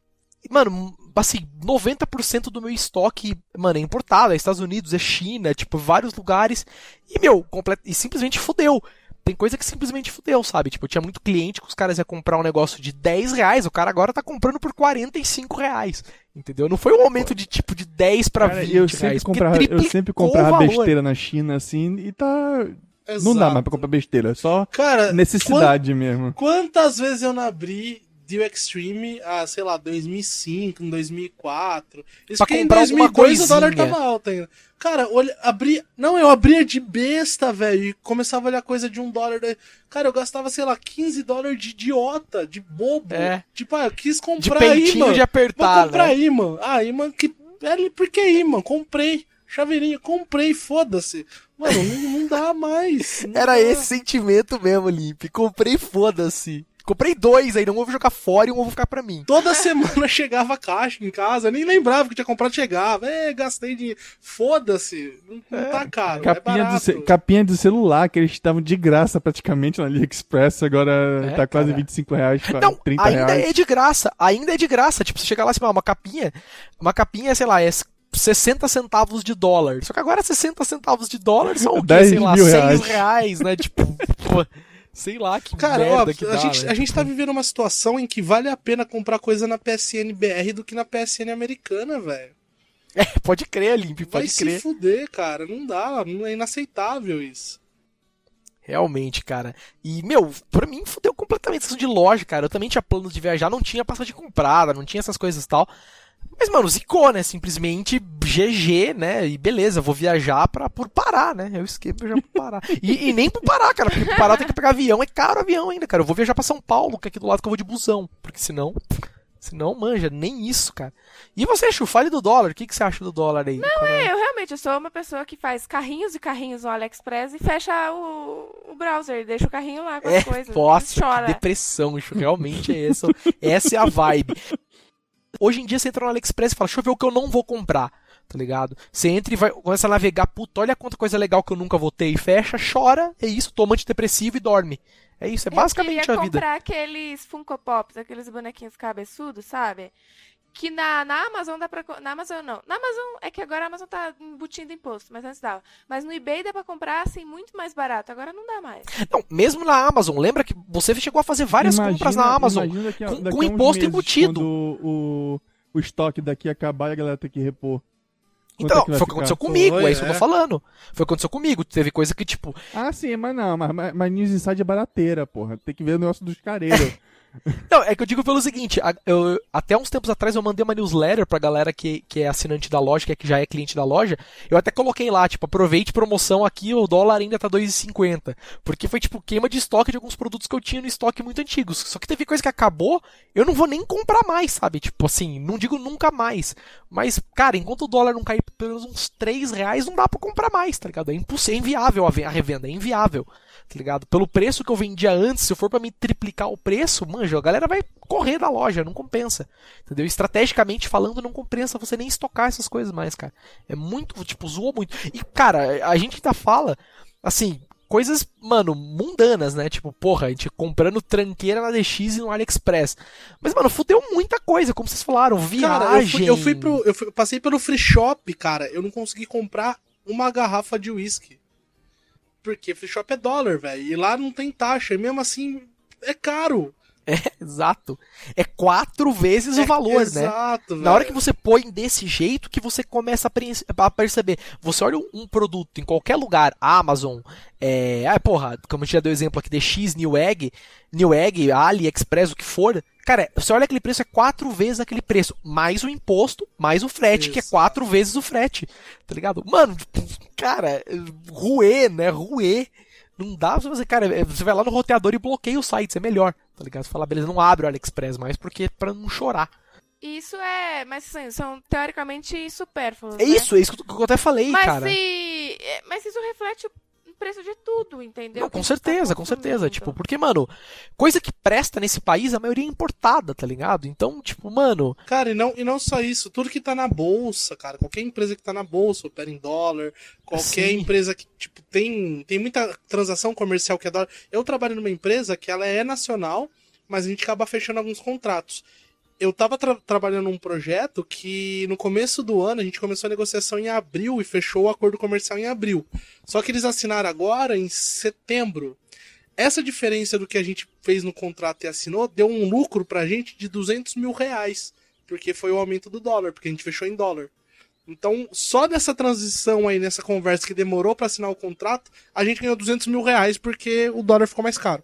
mano, assim, 90% do meu estoque, mano, é importado, é Estados Unidos, é China, é, tipo, vários lugares. E, meu, complet... e simplesmente fudeu. Tem coisa que simplesmente fudeu, sabe? Tipo, eu tinha muito cliente que os caras iam comprar um negócio de 10 reais, o cara agora tá comprando por 45 reais. Entendeu? Não foi um aumento de tipo de 10 pra Cara, 20 eu sempre reais. comprava, eu sempre comprava besteira na China, assim, e tá. Não dá Exato. mais pra comprar besteira, só Cara, necessidade mesmo. Quantas vezes eu não abri Deal Extreme, ah, sei lá, 2005, em 2004. Isso porque em comprar alguma 2002 o dólar tava alto ainda. Cara, olha, abri, não, eu abria de besta, velho, e começava a olhar coisa de um dólar. Cara, eu gastava, sei lá, 15 dólares de idiota, de bobo. É. Tipo, ah, eu quis De comprar aí, mano. de Vou apertar, comprar né? imã. Ah, imã que. É, por que imã? Comprei. Chaveirinha, comprei, foda-se. Mano, não, não dá mais. não Era dá. esse sentimento mesmo, Limp. Comprei, foda-se. Comprei dois aí, não vou jogar fora e um vou ficar pra mim. Toda semana chegava caixa em casa, eu nem lembrava que tinha comprado, chegava. É, gastei dinheiro. Foda-se, não, não tá caro, Capinha, é do ce- capinha de celular, que eles estavam de graça praticamente na AliExpress, agora É, tá quase cara. 25 reais, Não, 30 ainda reais. é de graça. Ainda é de graça. Tipo, você chega lá assim, ah, uma capinha. Uma capinha, sei lá, é 60 centavos de dólar. Só que agora 60 centavos de dólar são o quê? 10 Sei lá, mil 6 reais. reais, né? Tipo, pô, sei lá que Cara, merda ó, que a, dá, gente, né? a gente tá vivendo uma situação em que vale a pena comprar coisa na PSN BR do que na PSN americana, velho. É, pode crer, Limp, Vai pode se crer. fuder, cara. Não dá, não é inaceitável isso. Realmente, cara. E, meu, pra mim fudeu completamente isso de loja, cara. Eu também tinha planos de viajar, não tinha passagem comprada, não tinha essas coisas e tal. Mas, mano, zicou, né? Simplesmente GG, né? E beleza, vou viajar pra, por Pará, né? Eu esqueci viajar por Pará. E, e nem por Pará, cara, porque por Pará tem que pegar avião, é caro o avião ainda, cara. Eu vou viajar pra São Paulo, que é aqui do lado que eu vou de busão. Porque senão. Senão, manja, nem isso, cara. E você, Chu, fale do dólar. O que, que você acha do dólar aí? Não, É, eu realmente eu sou uma pessoa que faz carrinhos e carrinhos no AliExpress e fecha o, o browser, deixa o carrinho lá com as É, coisas. nossa, chora. depressão, isso realmente é essa, essa é a vibe. Hoje em dia você entra no AliExpress e fala, deixa eu ver o que eu não vou comprar, tá ligado? Você entra e vai, começa a navegar, puta, olha quanta coisa legal que eu nunca e fecha, chora, é isso, toma antidepressivo e dorme. É isso, é basicamente eu a vida. comprar aqueles Funko Pops, aqueles bonequinhos cabeçudos, sabe? Que na, na Amazon dá pra. co- Na Amazon não. Na Amazon é que agora a Amazon tá embutindo imposto, mas antes dava. Mas no eBay dá pra comprar assim muito mais barato. Agora não dá mais. Não, mesmo na Amazon, lembra que você chegou a fazer várias Imagina- compras na Amazon. daqui a- com- daqui com imposto meses, embutido. O, o estoque daqui acabar e a galera ter que repor. Quanto Então, é que foi o que aconteceu comigo, Foi, é isso que eu é. tô falando. Foi o que aconteceu comigo. Teve coisa que, tipo, Ah, sim, mas não, mas, mas, mas News Inside é barateira, porra. Tem que ver o negócio dos careiros. Não, é que eu digo pelo seguinte, eu- até uns tempos atrás eu mandei uma newsletter pra galera que, que é assinante da loja, que, é, que já é cliente da loja. Eu até coloquei lá, tipo, aproveite promoção aqui, o dólar ainda tá 2,50. Porque foi, tipo, queima de estoque de alguns produtos que eu tinha no estoque muito antigos. Só que teve coisa que acabou, eu não vou nem comprar mais, sabe? Tipo assim, não digo nunca mais. Mas, cara, enquanto o dólar não cair pelo menos uns 3 reais, não dá pra comprar mais, tá ligado? É impossível, é inviável a ve- a revenda, é inviável. Tá ligado? Pelo preço que eu vendia antes, se eu for pra me triplicar o preço, mano, manja, a galera vai correr da loja, não compensa. Entendeu? Estrategicamente falando, não compensa você nem estocar essas coisas mais, cara. É muito, tipo, zoou muito. E, cara, a gente ainda fala, assim, coisas, mano, mundanas, né? Tipo, porra, a gente comprando tranqueira na DX e no AliExpress. Mas, mano, fudeu muita coisa, como vocês falaram, viagem. Cara, eu fui, eu fui pro. Eu fui- passei pelo free shop, cara. Eu não consegui comprar uma garrafa de uísque. Porque free shop é dólar, velho. E lá não tem taxa. E mesmo assim, é caro. Exato. É quatro vezes o É- valor, né? Exato, velho. Na hora que você põe desse jeito que você começa a, a perceber. Você olha um produto em qualquer lugar, Amazon, é, ah, porra, como a gente já deu exemplo aqui, DX, Newegg, Newegg, AliExpress, o que for. Cara, você olha aquele preço, é quatro vezes aquele preço, mais o imposto, mais o frete, que é Exato. quatro vezes o frete, tá ligado? Mano, cara, ruê, né, ruê. Não dá pra você, cara, é, você vai lá no roteador e bloqueia o site, é melhor, tá ligado? Você fala, beleza, não abre o AliExpress mais, porque pra não chorar. Isso é. Mas assim, são teoricamente supérfluos. É né? isso, é isso que eu até falei, Mas, cara. se... é, mas isso reflete o preço de tudo, entendeu? Não, com tá certeza, com certeza. Tipo, porque, mano, coisa que presta nesse país, a maioria é importada, tá ligado? Então, tipo, mano, Cara, e não, e não só isso, tudo que tá na bolsa, cara, qualquer empresa que tá na bolsa opera em dólar, qualquer Sim. empresa que, tipo, tem, tem muita transação comercial que é dólar. Eu trabalho numa empresa que ela é nacional, mas a gente acaba fechando alguns contratos. Eu tava tra- trabalhando num projeto que no começo do ano a gente começou a negociação em abril e fechou o acordo comercial em abril. Só que eles assinaram agora em setembro. Essa diferença do que a gente fez no contrato e assinou deu um lucro pra gente de 200 mil reais. Porque foi o aumento do dólar, porque a gente fechou em dólar. Então, só dessa transição aí, nessa conversa que demorou pra assinar o contrato, a gente ganhou 200 mil reais porque o dólar ficou mais caro.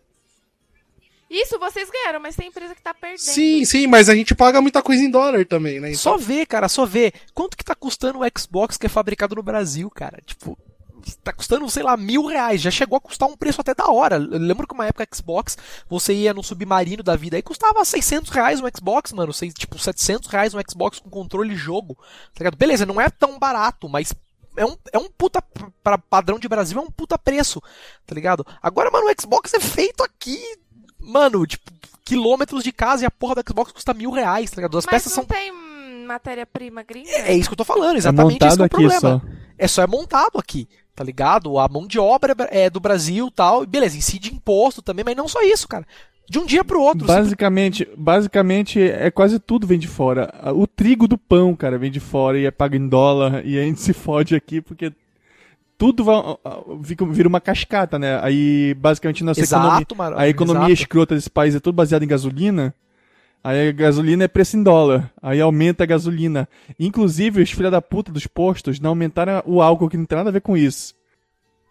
Isso vocês ganharam, mas tem empresa que tá perdendo. Sim, sim, mas a gente paga muita coisa em dólar também, né? Então, só vê, cara, só vê. Quanto que tá custando o Xbox que é fabricado no Brasil, cara? Tipo, tá custando, sei lá, mil reais. Já chegou a custar um preço até da hora. Eu lembro que uma época Xbox, você ia no submarino da vida e custava 600 reais um Xbox, mano. Sei, tipo, 700 reais um Xbox com controle e jogo. Tá ligado? Beleza, não é tão barato, mas é um, é um puta, pra padrão de Brasil, é um puta preço, tá ligado? Agora, mano, o Xbox é feito aqui, mano, tipo, quilômetros de casa e a porra do Xbox custa mil reais, tá ligado? As Mas peças não são. tem matéria-prima gringa? É isso que eu tô falando, É exatamente esse montado que é o aqui problema. só. É só é montado aqui, tá ligado? A mão de obra é do Brasil e tal. e Beleza, incide imposto também, mas não só isso, cara. De um dia pro outro. Basicamente, basicamente é quase tudo vem de fora. O trigo do pão, cara, vem de fora e é pago em dólar e a gente se fode aqui porque tudo vai, vira uma cascata, né? Aí basicamente nossa economia, Exato, mano. a economia exato. escrota desse país é tudo baseada em gasolina. Aí a gasolina é preço em dólar. Aí aumenta a gasolina. Inclusive, os filha da puta dos postos não aumentaram o álcool, que não tem nada a ver com isso.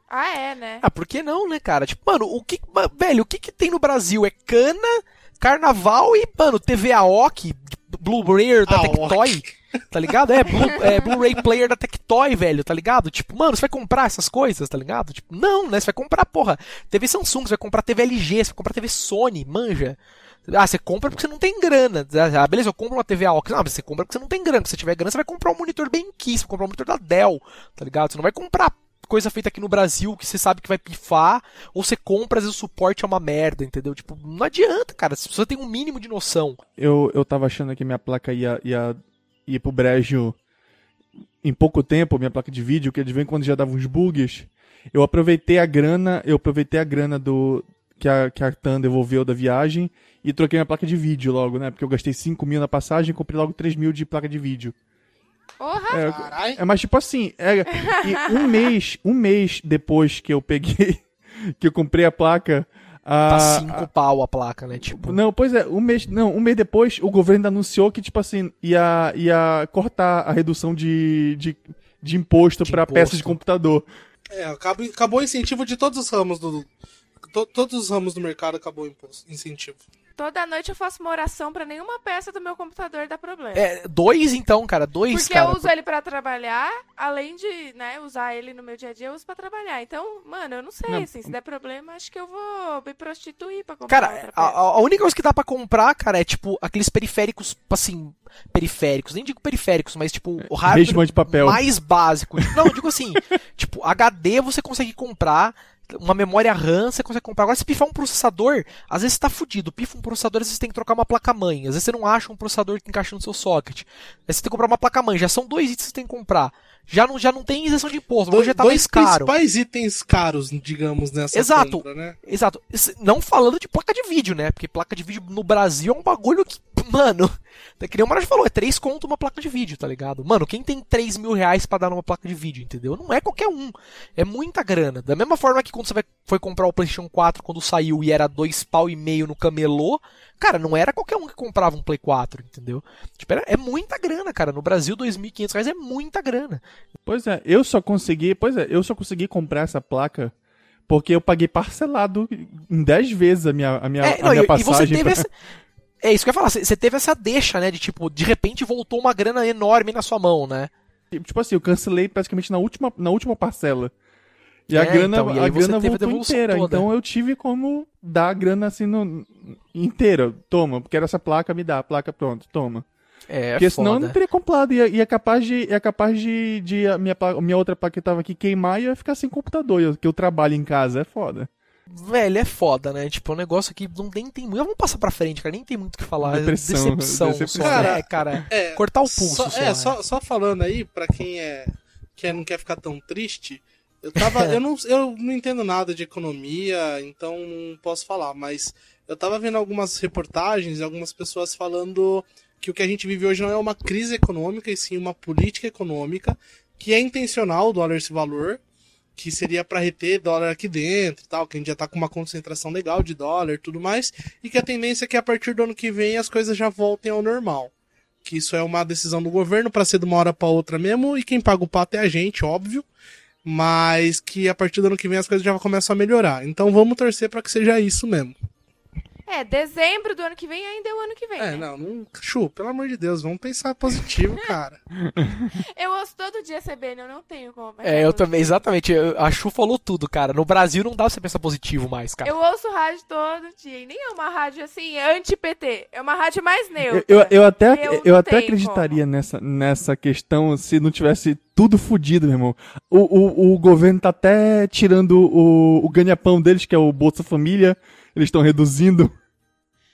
Ah, é, né? Ah, por que não, né, cara? Tipo, mano, o que. Velho, o que, que tem no Brasil? É cana, carnaval e, mano, TV AOC, Blu-ray da. Tectoy. Tá ligado? É, Blu- é, Blu-ray player da Tectoy, velho, tá ligado? Tipo, mano, você vai comprar essas coisas, tá ligado? Tipo, não, né? Você vai comprar, porra, TV Samsung, você vai comprar TV LG, você vai comprar TV Sony, manja. Ah, você compra porque você não tem grana. Ah, beleza, eu compro uma TV AOC. Não, mas você compra porque você não tem grana. Se você tiver grana, você vai comprar um monitor bem você vai comprar um monitor da Dell, tá ligado? Você não vai comprar coisa feita aqui no Brasil que você sabe que vai pifar, ou você compra, às vezes o suporte é uma merda, entendeu? Tipo, não adianta, cara. Você tem um mínimo de noção. Eu, eu tava achando que minha placa ia, ia, ia pro brejo em pouco tempo, minha placa de vídeo, que de vez em quando já dava uns bugs. Eu aproveitei a grana, eu aproveitei a grana do que a, que a TAM devolveu da viagem e troquei minha placa de vídeo logo, né? Porque eu gastei 5 mil na passagem e comprei logo 3 mil de placa de vídeo. Porra! É, é, mas tipo assim, é, e um mês, um mês depois que eu peguei, que eu comprei a placa, Tá a, 5 pau a placa, né? Tipo. não, pois é, um mês, não, um mês depois o governo ainda anunciou que, tipo assim, ia, ia cortar a redução de, de, de imposto imposto. peças de computador. É, acabou, acabou o incentivo de todos os ramos do. to- todos os ramos do mercado acabou o imposto, incentivo. Toda noite eu faço uma oração pra nenhuma peça do meu computador dar problema. É, dois então, cara, dois, Porque cara. eu uso ele pra trabalhar, além de, né, usar ele no meu dia a dia, eu uso pra trabalhar. Então, mano, eu não sei, Não. assim, se der problema, acho que eu vou me prostituir pra comprar Cara, outra a, peça. a única coisa que dá pra comprar, cara, é tipo aqueles periféricos, assim, periféricos, nem digo periféricos, mas tipo o hardware de papel. mais básico. Não, eu digo assim, tipo, HD você consegue comprar uma memória RAM, você consegue comprar. Agora, se pifar um processador, às vezes você tá fudido. Pifa um processador, às vezes você tem que trocar uma placa-mãe. Às vezes você não acha um processador que encaixa no seu socket. Aí você tem que comprar uma placa-mãe. Já são dois itens que você tem que comprar. Já não, já não tem isenção de imposto. Hoje já tá mais dois caro. principais itens caros, digamos, nessa Exato. compra, né? Exato. Não falando de placa de vídeo, né? Porque placa de vídeo no Brasil é um bagulho que, mano, que nem o Marajo falou, é 3 conto uma placa de vídeo, tá ligado? Mano, quem tem 3 mil reais pra dar numa placa de vídeo, entendeu? Não é qualquer um. É muita grana. Da mesma forma que quando você vai, foi comprar o PlayStation 4 quando saiu e era dois pau e meio no camelô, cara, não era qualquer um que comprava um Play 4, entendeu? Tipo, era- é muita grana, cara. No Brasil, 2.500 reais é muita grana. Pois é, eu só consegui, pois é, eu só consegui comprar essa placa porque eu paguei parcelado em 10 vezes a minha, a minha, É, a não, minha e, e passagem. você teve pra- essa. É isso que eu ia falar, você teve essa deixa, né? De tipo, de repente voltou uma grana enorme na sua mão, né? Tipo assim, eu cancelei praticamente na última, na última parcela. E a É, grana, então, e a grana a voltou inteira. toda. Então eu tive como dar a grana assim no, inteira. Toma, quero essa placa, me dá a placa, pronto, toma. É, Porque senão eu foda. não teria comprado. E, e é capaz de, é capaz de, de a minha, a minha outra placa que tava aqui queimar e eu ia ficar sem computador. eu- Que eu trabalho em casa, é foda. Velho, é foda, né? Tipo, é um negócio que não nem tem muito. Vamos passar pra frente, cara. Nem tem muito o que falar. Depressão, decepção, decepção. só, Cara, né, cara? É, Cortar o pulso, só, só, é, né? só, só falando aí, pra quem é que não quer ficar tão triste, eu tava. eu, não, eu não entendo nada de economia, então não posso falar, mas eu tava vendo algumas reportagens e algumas pessoas falando que o que a gente vive hoje não é uma crise econômica, e sim uma política econômica, que é intencional o dólar esse valor, que seria para reter dólar aqui dentro e tal, que a gente já tá com uma concentração legal de dólar e tudo mais, e que a tendência é que a partir do ano que vem as coisas já voltem ao normal que isso é uma decisão do governo para ser de uma hora para outra mesmo, e quem paga o pato é a gente, óbvio, mas que a partir do ano que vem as coisas já começam a melhorar. Então vamos torcer para que seja isso mesmo. É, dezembro do ano que vem ainda é o ano que vem. É, né? não, não, Chu, pelo amor de Deus, vamos pensar positivo, cara. Eu ouço todo dia CBN, eu não tenho como. É, eu também, exatamente. eu- A Chu falou tudo, cara. No Brasil não dá pra você pensar positivo mais, cara. Eu ouço rádio todo dia. E nem é uma rádio assim, anti-PT. É uma rádio mais Eu, neutra. eu, eu até, Eu eu, até acreditaria nessa, nessa questão se não tivesse tudo fodido, meu irmão. O, o, o governo tá até tirando o, o ganha-pão deles, que é o Bolsa Família. Eles estão reduzindo.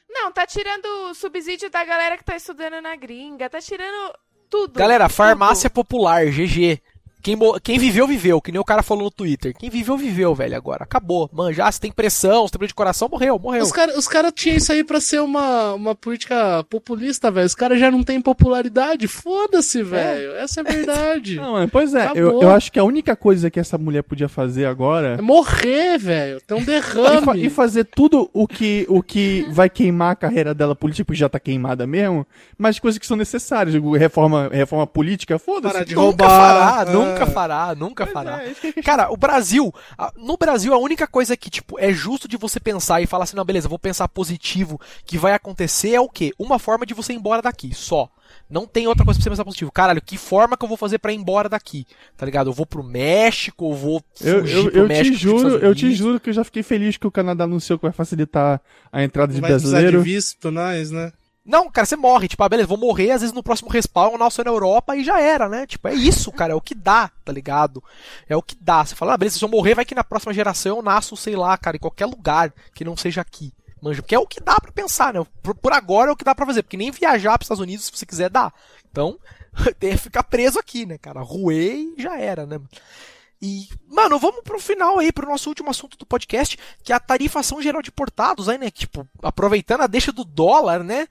Não, tá tirando o subsídio da galera que tá estudando na gringa. Tá tirando tudo. Galera, tudo. farmácia popular, GG. Quem, quem viveu, viveu, que nem o cara falou no Twitter. Quem viveu, viveu, velho, agora. Acabou. Manja, ah, se tem pressão, se tem problema de coração, morreu, morreu. Os caras os cara tinham isso aí pra ser uma, uma política populista, velho. Os caras já não têm popularidade. Foda-se, velho. Essa é a verdade. Não, mano, pois é, eu, Acabou. eu acho que a única coisa que essa mulher podia fazer agora É morrer, velho. Tem um e, fa- derrame. e fazer tudo o que, o que vai queimar a carreira dela política, porque já tá queimada mesmo, mas coisas que são necessárias. Reforma, reforma política, foda-se. Parar de roubar, fará, é. nunca fará, nunca fará. é, é Cara, o Brasil, no Brasil, a única coisa que, tipo, é justo de você pensar e falar assim, não, beleza, vou pensar positivo que vai acontecer é o quê? Uma forma de você ir embora daqui, só. Não tem outra coisa pra você pensar positivo. Caralho, que forma que eu vou fazer pra ir embora daqui? Tá ligado? Eu vou pro México, eu vou Eu, eu, pro eu México. te juro, eu te juro que eu já fiquei feliz que o Canadá anunciou que vai facilitar a entrada de vai precisar de brasileiro. visto, nós, né? Não, cara, você morre. Tipo, ah, beleza, vou morrer, às vezes no próximo respawn eu nasço na Europa e já era, né? Tipo, é isso, cara, é o que dá, tá ligado? É o que dá. Você fala, ah, beleza, se eu morrer, vai que na próxima geração eu nasço, sei lá, cara, em qualquer lugar que não seja aqui. Manja, porque é o que dá pra pensar, né? Por, por agora é o que dá pra fazer, porque nem viajar pros Estados Unidos, se você quiser, dá. Então, tem que ficar preso aqui, né, cara? Ruê e já era, né? E, mano, vamos pro final aí, pro nosso último assunto do podcast, que é a tarifação geral de portados, aí, né? Tipo, aproveitando a deixa do dólar, né?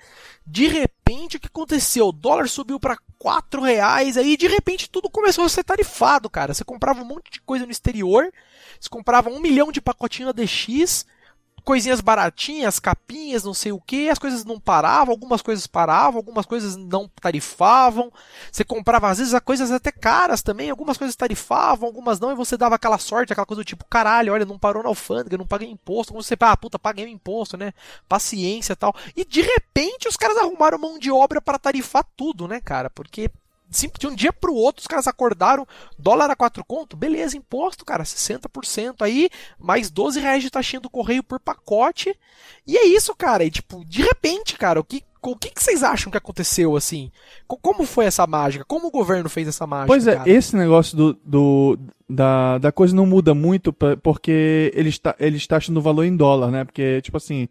De repente, o que aconteceu? O dólar subiu pra 4 reais, aí de repente tudo começou a ser tarifado, cara. Você comprava um monte de coisa no exterior, você comprava um milhão de pacotinho ADX, coisinhas baratinhas, capinhas, não sei o que, as coisas não paravam, algumas coisas paravam, algumas coisas não tarifavam. Você comprava, às vezes, coisas até caras também, algumas coisas tarifavam, algumas não, e você dava aquela sorte, aquela coisa do tipo, caralho, olha, não parou na alfândega, não paguei imposto, como você, ah, puta, paguei o imposto, né? Paciência tal. E de repente os caras arrumaram mão de obra para tarifar tudo, né, cara? Porque de um dia pro outro os caras acordaram, dólar a 4 conto, beleza, imposto, cara, 60% aí, mais 12 reais de taxinha do correio por pacote. E é isso, cara. E tipo, de repente, cara, o que O que, que vocês acham que aconteceu, assim? Co- Como foi essa mágica? Como o governo fez essa mágica? Pois é, cara? esse negócio do, do- da, da coisa não muda muito pra- porque eles tá, eles taxam no valor em dólar, né? Porque, tipo assim,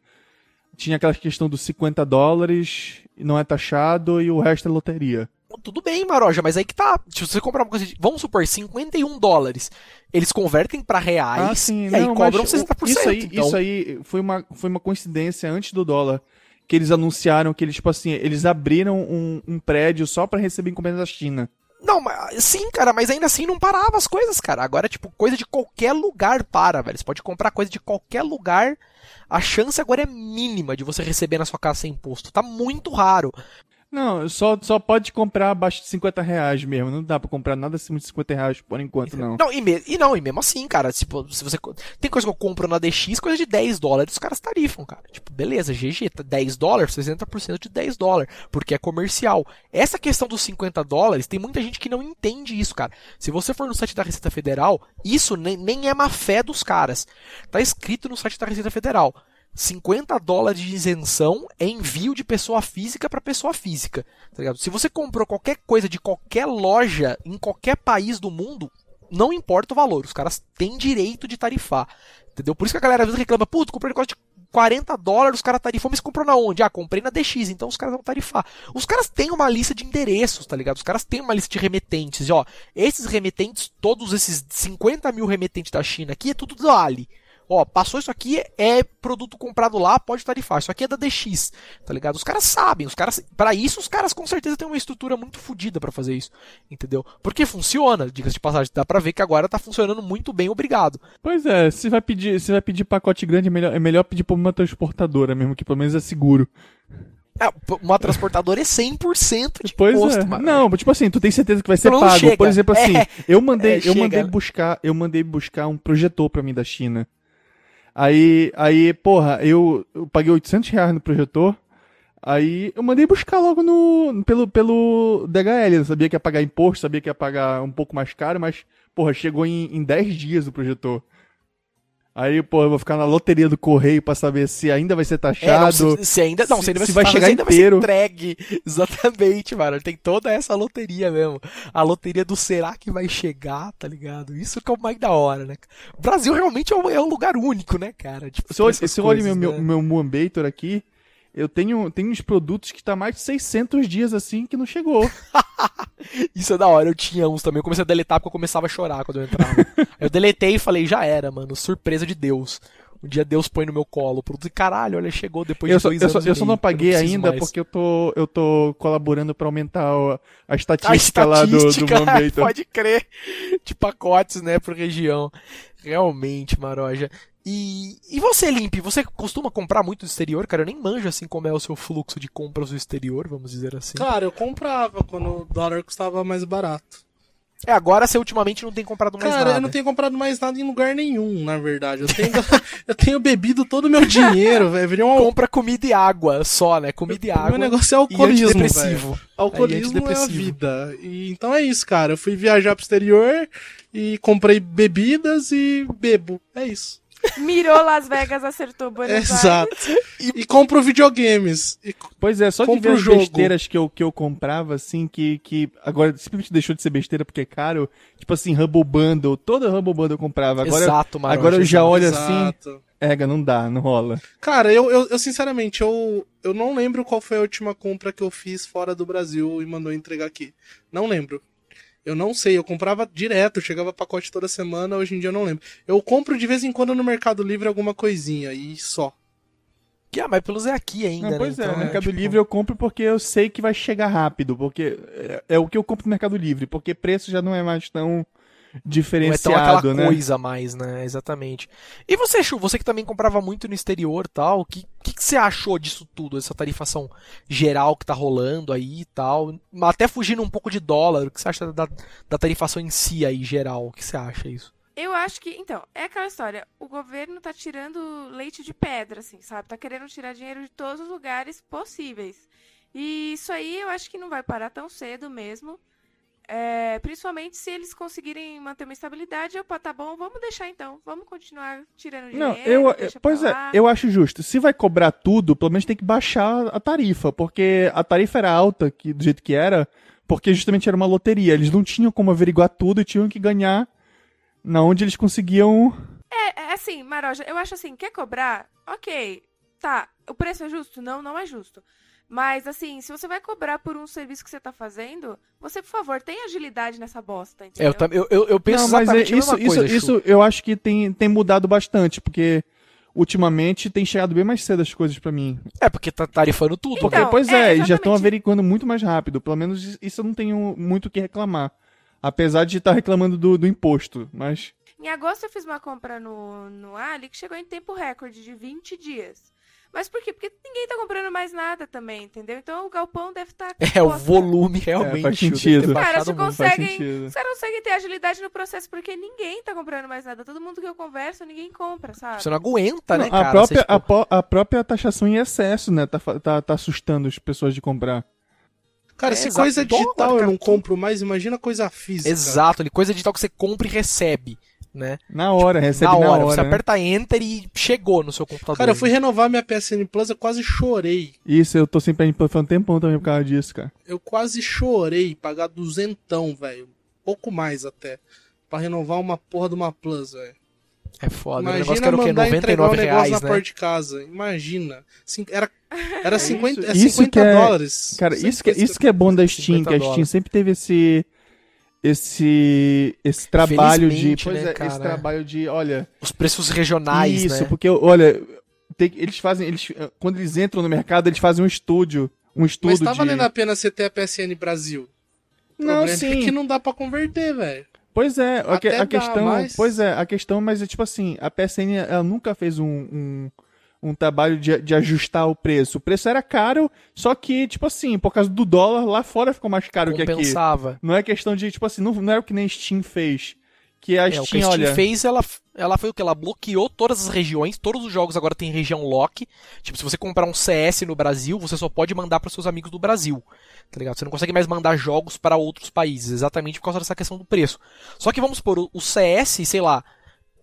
tinha aquela questão dos 50 dólares, não é taxado, e o resto é loteria. Tudo bem, Maroja, mas aí que tá. Se você comprar uma coisa de, vamos supor, 51 dólares, eles convertem pra reais e aí não, cobram mas o- 60%. Isso aí, então, isso aí foi, uma, foi uma coincidência antes do dólar. Que eles anunciaram que eles, tipo assim, eles abriram um, um prédio só pra receber encomendas da China. Não, mas, sim, cara, mas ainda assim não parava as coisas, cara. Agora, tipo, coisa de qualquer lugar para, velho. Você pode comprar coisa de qualquer lugar. A chance agora é mínima de você receber na sua casa sem imposto. Tá muito raro. Não, só, só pode comprar abaixo de 50 reais mesmo. Não dá pra comprar nada acima de 50 reais por enquanto, não. Não, e, me- e não, e mesmo assim, cara, tipo, se você. Tem coisa que eu compro na DX, coisa de 10 dólares, os caras tarifam, cara. Tipo, beleza, GG, tá 10 dólares, 60% de 10 dólares, porque é comercial. Essa questão dos 50 dólares, tem muita gente que não entende isso, cara. Se você for no site da Receita Federal, isso nem, nem é má fé dos caras. Tá escrito no site da Receita Federal. 50 dólares de isenção é envio de pessoa física para pessoa física. Tá? Se você comprou qualquer coisa de qualquer loja em qualquer país do mundo, não importa o valor, os caras têm direito de tarifar. Entendeu? Por isso que a galera às vezes reclama, puto, comprei um negócio de 40 dólares, os caras tarifam, mas comprou na onde? Ah, comprei na DX, então os caras vão tarifar. Os caras têm uma lista de endereços, tá ligado? Os caras têm uma lista de remetentes. E, ó, esses remetentes, todos esses 50 mil remetentes da China aqui, é tudo do Ali. Ó, passou isso aqui, é produto comprado lá, pode tarifar. Isso aqui é da DX, tá ligado? Os caras sabem, os caras, para isso os caras com certeza têm uma estrutura muito fodida pra fazer isso, entendeu? Porque funciona, diga-se de passagem, dá pra ver que agora tá funcionando muito bem, obrigado. Pois é, se vai pedir, se vai pedir pacote grande, é melhor, é melhor pedir pra uma transportadora mesmo, que pelo menos é seguro. É, uma transportadora é 100% de Pois imposto, é. mano. Não, tipo assim, tu tem certeza que vai ser pago. chega. Por exemplo, assim, É. eu mandei, É, eu chega. mandei buscar, eu mandei buscar um projetor pra mim da China. Aí, aí, porra, eu, eu paguei 800 reais no projetor. Aí eu mandei buscar logo no pelo pelo DHL. Eu sabia que ia pagar imposto, sabia que ia pagar um pouco mais caro, mas porra, chegou em, em 10 dias o projetor. Aí, pô, eu vou ficar na loteria do correio pra saber se ainda vai ser É, não, taxado. se, se ainda, não, se, se- ainda vai, se ser- vai chegar ainda inteiro. vai ser entregue. Exatamente, mano. Tem toda essa loteria mesmo. A loteria do será que vai chegar, tá ligado? Isso que é o mais da hora, né? O Brasil realmente é um, é um lugar único, né, cara? Tipo, Se eu, se eu olho né? meu, meu Moambator aqui, eu tenho, tenho uns produtos que tá mais de 600 dias assim que não chegou. Isso é da hora, eu tinha uns também. Eu comecei a deletar porque eu começava a chorar quando eu entrava. Eu deletei e falei, já era, mano. Surpresa de Deus. Um dia Deus põe no meu colo o produto e caralho, olha, chegou depois eu de só, dois eu só, anos. e eu só não apaguei ainda mais. porque eu tô, eu tô colaborando pra aumentar o- a A estatística, lá do, do estatística, Moambator. pode crer, de pacotes, né, por região. Realmente, Maroja. E, e você, Limp, você costuma comprar muito do exterior? Cara, eu nem manjo assim como é o seu fluxo de compras do exterior, vamos dizer assim. Cara, eu comprava quando o dólar custava mais barato. É, agora você ultimamente não tem comprado mais Cara, nada. eu não tenho comprado mais nada em lugar nenhum, na verdade. Eu tenho, eu tenho bebido todo o meu dinheiro, velho. Um al- Compra comida e água só, né? Comida e água. meu negócio é alcoolismo, velho. antidepressivo. Alcoolismo Aí, é a vida. E, então é isso, cara. Eu fui viajar pro exterior e comprei bebidas e bebo. É isso. Mirou Las Vegas, acertou Buenos Aires. Exato. E compro videogames. E Pois é, só de ver as jogo. besteiras que eu, que eu comprava, assim, que, que agora simplesmente deixou de ser besteira porque é caro. Tipo assim, Humble Bundle, toda Humble Bundle eu comprava. Agora, Exato, Maroja. agora eu já exato. olho assim, Exato. ega, não dá, não rola. Cara, eu, eu, eu, sinceramente, eu, eu não lembro qual foi a última compra que eu fiz fora do Brasil e mandou entregar aqui. Não lembro. Eu não sei, eu comprava direto, chegava pacote toda semana, hoje em dia eu não lembro. Eu compro de vez em quando no Mercado Livre alguma coisinha e só. Que, ah, mas pelos é aqui ainda, Não, pois né? é, Então, no Mercado tipo, Livre eu compro porque eu sei que vai chegar rápido, porque é, é o que eu compro no Mercado Livre, porque preço já não é mais tão Não é tão diferenciado, aquela né? coisa mais, né? Exatamente. E você, Chu, você que também comprava muito no exterior e tal, o que, que, que você achou disso tudo? Essa tarifação geral que tá rolando aí e tal? Até fugindo um pouco de dólar, o que você acha da, da tarifação em si aí, geral? O que você acha isso? Eu acho que, então, é aquela história. O governo tá tirando leite de pedra, assim, sabe? Tá querendo tirar dinheiro de todos os lugares possíveis. E isso aí eu acho que não vai parar tão cedo mesmo. É, principalmente se eles conseguirem manter uma estabilidade, eu, pá, tá bom, vamos deixar então. Vamos continuar tirando dinheiro. Não, eu, pois é, eu acho justo. Se vai cobrar tudo, pelo menos tem que baixar a tarifa, porque a tarifa era alta, que, do jeito que era, porque justamente era uma loteria. Eles não tinham como averiguar tudo e tinham que ganhar na onde eles conseguiam. É, é assim, Maroja, eu acho assim, quer cobrar? Ok, tá. O preço é justo? Não, não é justo. Mas, assim, se você vai cobrar por um serviço que você tá fazendo, você, por favor, tenha agilidade nessa bosta, É, entendeu? eu, tam- eu, eu, eu penso não, mas é, isso, isso, coisa, Chu. isso eu acho que tem, tem mudado bastante, porque ultimamente tem chegado bem mais cedo as coisas pra mim. É, porque tá tarifando tudo. Porque, Então, pois é, é, eles já estão averiguando muito mais rápido. Pelo menos isso eu não tenho muito o que reclamar. Apesar de estar reclamando do, do imposto, mas. Em agosto eu fiz uma compra no, no Ali que chegou em tempo recorde de 20 dias. Mas por quê? Porque ninguém tá comprando mais nada também, entendeu? Então o galpão deve estar. É, o volume realmente. faz deve ter sentido. Cara, se. Faz conseguem. sentido. Os caras conseguem ter agilidade no processo porque ninguém tá comprando mais nada. Todo mundo que eu converso, ninguém compra, sabe? Você não aguenta, né, Não, cara? a, própria, Você, tipo, a, po- a própria taxação em excesso, né? Tá, tá, tá assustando as pessoas de comprar. Cara, É, se exato. coisa Dólar, digital eu cara, não compro mais, imagina coisa física. Exato, ali, coisa digital que você compra e recebe, né? Na hora, recebe na na hora, hora. você né? aperta Enter e chegou no seu computador. Cara, eu fui renovar minha PSN Plus, eu quase chorei. Isso, eu tô sempre indo um tempão também por causa disso, cara. Eu quase chorei pagar duzentão, velho. Pouco mais até. Pra renovar uma porra de uma Plus, velho. É foda, né? o negócio que Imagina era o quê? mandar entregar 99 um negócio reais, na né? porta de casa. Imagina. Cin- Era, era 50, é isso 50 que é- dólares. Cara, Sempre isso que, foi isso que é bom da Steam, 50 que a Steam dólares. sempre teve esse. Esse. Esse trabalho de. Pois né, é, cara? esse trabalho de. Olha. Os preços regionais, isso, né? porque, olha. tem- eles fazem. Eles, quando eles entram no mercado, eles fazem um estúdio. Um estudo Mas tá de. valendo a pena você ter a PSN Brasil. O Não, problema sim. é que não dá pra converter, velho. Pois é, a, que- a dá, questão. mas- Pois é, a questão, mas é tipo assim, a PSN ela nunca fez um, um, um trabalho de, de ajustar o preço. O preço era caro, só que, tipo assim, por causa do dólar, lá fora ficou mais caro que aqui. Compensava. Não é questão de, tipo assim, não, não é o que nem Steam fez. Que a É, o que Steam, a Steam olha. fez, ela, ela foi o que? Ela bloqueou todas as regiões, todos os jogos agora tem região lock. Tipo, se você comprar um CS no Brasil, você só pode mandar para seus amigos do Brasil. Tá ligado? Você não consegue mais mandar jogos para outros países, exatamente por causa dessa questão do preço. Só que vamos supor, o- o CS, sei lá,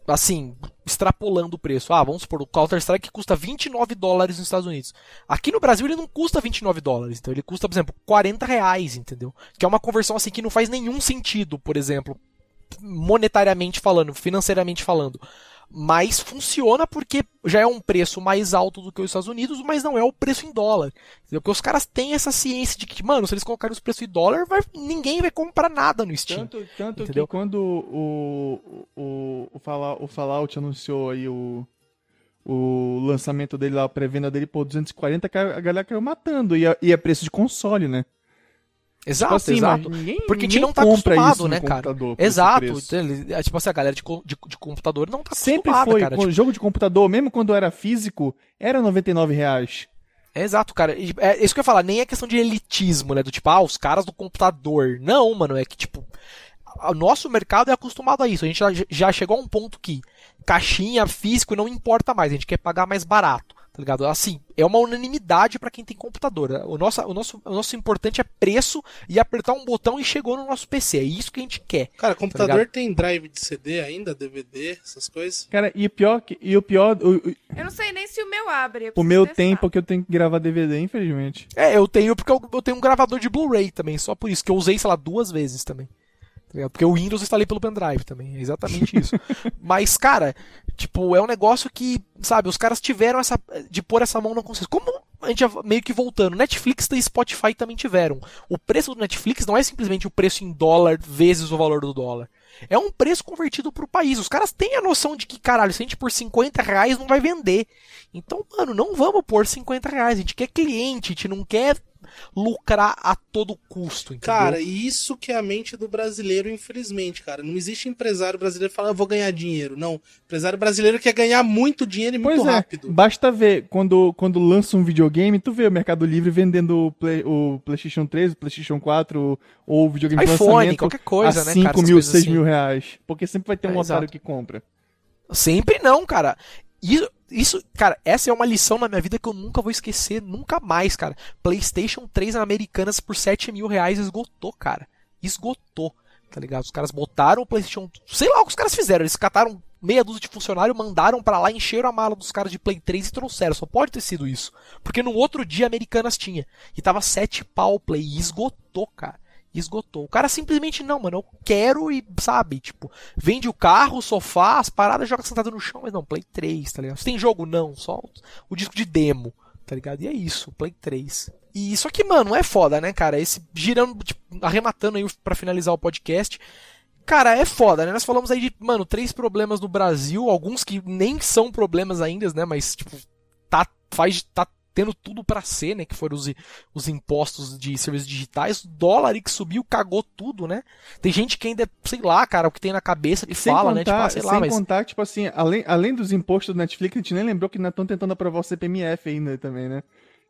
assim, extrapolando o preço. Ah, vamos supor, o Counter-Strike custa 29 dólares nos Estados Unidos. Aqui no Brasil ele não custa 29 dólares, então ele custa, por exemplo, 40 reais, entendeu? Que é uma conversão assim que não faz nenhum sentido, por exemplo, monetariamente falando, financeiramente falando. Mas funciona porque já é um preço mais alto do que os Estados Unidos, mas não é o preço em dólar. Entendeu? Porque os caras têm essa ciência de que, mano, se eles colocarem os preços em dólar, vai- ninguém vai comprar nada no Steam. Tanto, tanto que Entendeu? quando o, o, o, Fallout, o Fallout anunciou aí o, o lançamento dele lá, a pré-venda dele por 240, ca- a galera caiu matando. E é, e é preço de console, né? Exato, Tipo assim, exato. mas ninguém- Porque a gente não tá acostumado, né, cara? Exato. Então, é, tipo assim, a galera de, de, de computador não tá Sempre foi. cara. Tipo, jogo de computador, mesmo quando era físico, era 99 reais. Exato, cara. É isso que eu ia falar, nem é questão de elitismo, né? Do tipo, ah, os caras do computador. Não, mano, é que, tipo, o nosso mercado é acostumado a isso. A gente já chegou a um ponto que caixinha, físico, não importa mais. A gente quer pagar mais barato, tá ligado? Assim, é uma unanimidade pra quem tem computador. O nosso, o, nosso, o nosso importante é preço e apertar um botão e chegou no nosso PC. É isso que a gente quer. Cara, Tá computador ligado? tem drive de CD ainda, DVD, essas coisas. Cara, e o pior, que- e o, pior o, o- Eu não sei nem se o meu abre. o meu testar. tem, porque eu tenho que gravar DVD, infelizmente. É, eu tenho porque eu, eu tenho um gravador de Blu-ray também, só por isso, que eu usei, sei lá, duas vezes também. Tá? Porque o Windows eu instalei pelo pendrive também, é exatamente isso. Mas, cara, tipo, é um negócio que, sabe, os caras tiveram essa. de pôr essa mão na consciência. Como a gente meio que voltando, Netflix e Spotify também tiveram. O preço do Netflix não é simplesmente o preço em dólar vezes o valor do dólar. É um preço convertido pro país. Os caras têm a noção de que, caralho, se a gente por 50 reais não vai vender. Então, mano, não vamos pôr 50 reais. A gente quer cliente, a gente não quer lucrar a todo custo, entendeu? Cara, e isso que é a mente do brasileiro, infelizmente, cara. Não existe empresário brasileiro que fala, eu vou ganhar dinheiro. Não. Empresário brasileiro quer ganhar muito dinheiro e muito Pois é, rápido. basta ver, quando, quando lança um videogame, tu vê o Mercado Livre vendendo o, Play- o PlayStation 3, o PlayStation 4 ou o videogame de iPhone, lançamento qualquer coisa, a né, 5 cara, essas mil, coisas 6 assim. mil reais. Porque sempre vai ter um É, otário exato. que compra. Sempre não, cara. Isso, isso, cara, essa é uma lição na minha vida que eu nunca vou esquecer, nunca mais, cara. PlayStation 3 na Americanas por 7 mil reais esgotou, cara. Esgotou, tá ligado? Os caras botaram o PlayStation. Sei lá o que os caras fizeram. Eles cataram meia dúzia de funcionário, mandaram para lá, encheram a mala dos caras de Play 3 e trouxeram. Só pode ter sido isso. Porque no outro dia Americanas tinha. E tava sete pau o Play. E esgotou, cara. Esgotou. O cara simplesmente não, mano. Eu quero e, sabe, tipo, vende o carro, o sofá, as paradas, joga sentado no chão. Mas não, Play 3, tá ligado? Você tem jogo? Não, só o disco de demo, tá ligado? E é isso, Play 3. E isso aqui, mano, é foda, né, cara? Esse girando, tipo, arrematando aí pra finalizar o podcast. Cara, é foda, né? Nós falamos aí de, mano, três problemas no Brasil, alguns que nem são problemas ainda, né? Mas, tipo, tá, faz, tá tendo tudo para ser, né? Que foram os, os impostos de serviços digitais. O dólar que subiu, cagou tudo, né? Tem gente que ainda, sei lá, cara, o que tem na cabeça que sem fala, contar, né? Tipo, ah, sei sem lá, mas. contar, tipo assim, além, além dos impostos do Netflix, a gente nem lembrou que ainda estão tentando aprovar o CPMF ainda também, né?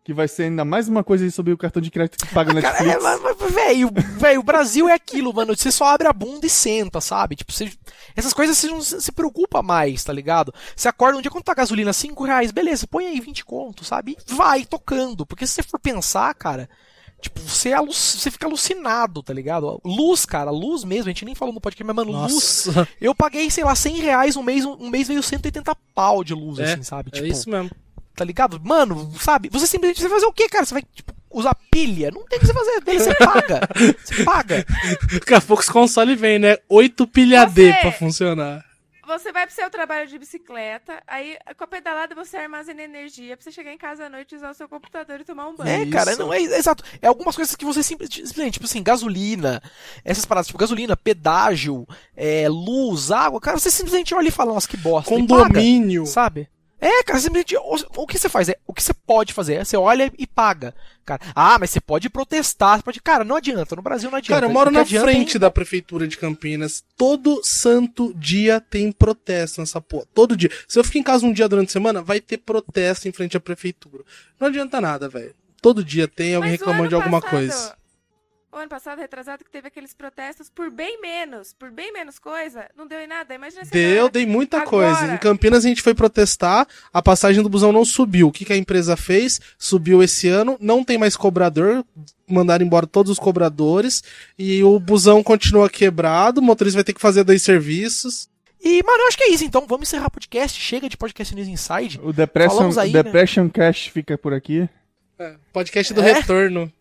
Que vai ser ainda mais uma coisa aí sobre o cartão de crédito que paga Cara, Netflix. é, mas, mas, velho, velho, o Brasil é aquilo, mano. Você só abre a bunda e senta, sabe? Tipo, você, essas coisas você não se preocupa mais, tá ligado? Você acorda um dia quando tá a gasolina 5 reais, beleza, põe aí 20 conto, sabe? E vai tocando. Porque se você for pensar, cara, tipo, você, alu- você fica alucinado, tá ligado? Luz, cara, luz mesmo, a gente nem falou no podcast, mas, mano, luz. Nossa, Eu paguei, sei lá, 100 reais um mês, um mês veio 180 pau de luz, É, assim, sabe? é Tipo, isso mesmo. Tá ligado? Mano, sabe? Você simplesmente vai fazer o quê, cara? Você vai, tipo, usar pilha? Não tem o que você fazer. Daí você paga. Você paga. Daqui a pouco os consoles vêm, né? Oito pilha D Você- pra funcionar. Você vai pro seu trabalho de bicicleta, aí com a pedalada você armazena energia pra você chegar em casa à noite, usar o seu computador e tomar um banho. É, Isso. cara, não é, é exato. É algumas coisas que você simplesmente, simplesmente, tipo assim, gasolina, essas paradas, tipo, gasolina, pedágio, é, luz, água, cara, você simplesmente olha e fala, nossa, que bosta. e paga, Condomínio. sabe? É, cara, simplesmente, o, o que você faz? É, o que você pode fazer? É, você olha e paga. Cara, ah, mas você pode protestar, você pode. Cara, não adianta, no Brasil não adianta. Cara, eu moro na adianta frente é- da prefeitura de Campinas. Todo santo dia tem protesto nessa porra. Todo dia. Se eu ficar em casa um dia durante a semana, vai ter protesto em frente à prefeitura. Não adianta nada, velho. Todo dia tem alguém Mas o reclamando de alguma passado- coisa. O ano passado, retrasado, que teve aqueles protestos por bem menos, por bem menos coisa, não deu em nada. Imagina se Deu, agora- dei muita Agora- coisa. Em Campinas a gente foi protestar, a passagem do busão não subiu. O que, que a empresa fez? Subiu esse ano, não tem mais cobrador, mandaram embora todos os cobradores, e o busão continua quebrado, o motorista vai ter que fazer dois serviços. E, mano, eu acho que é isso, então. Vamos encerrar o podcast. Chega de podcast News Inside. O Depression, Falamos aí, né? Depression Cash fica por aqui. É, podcast do É? retorno.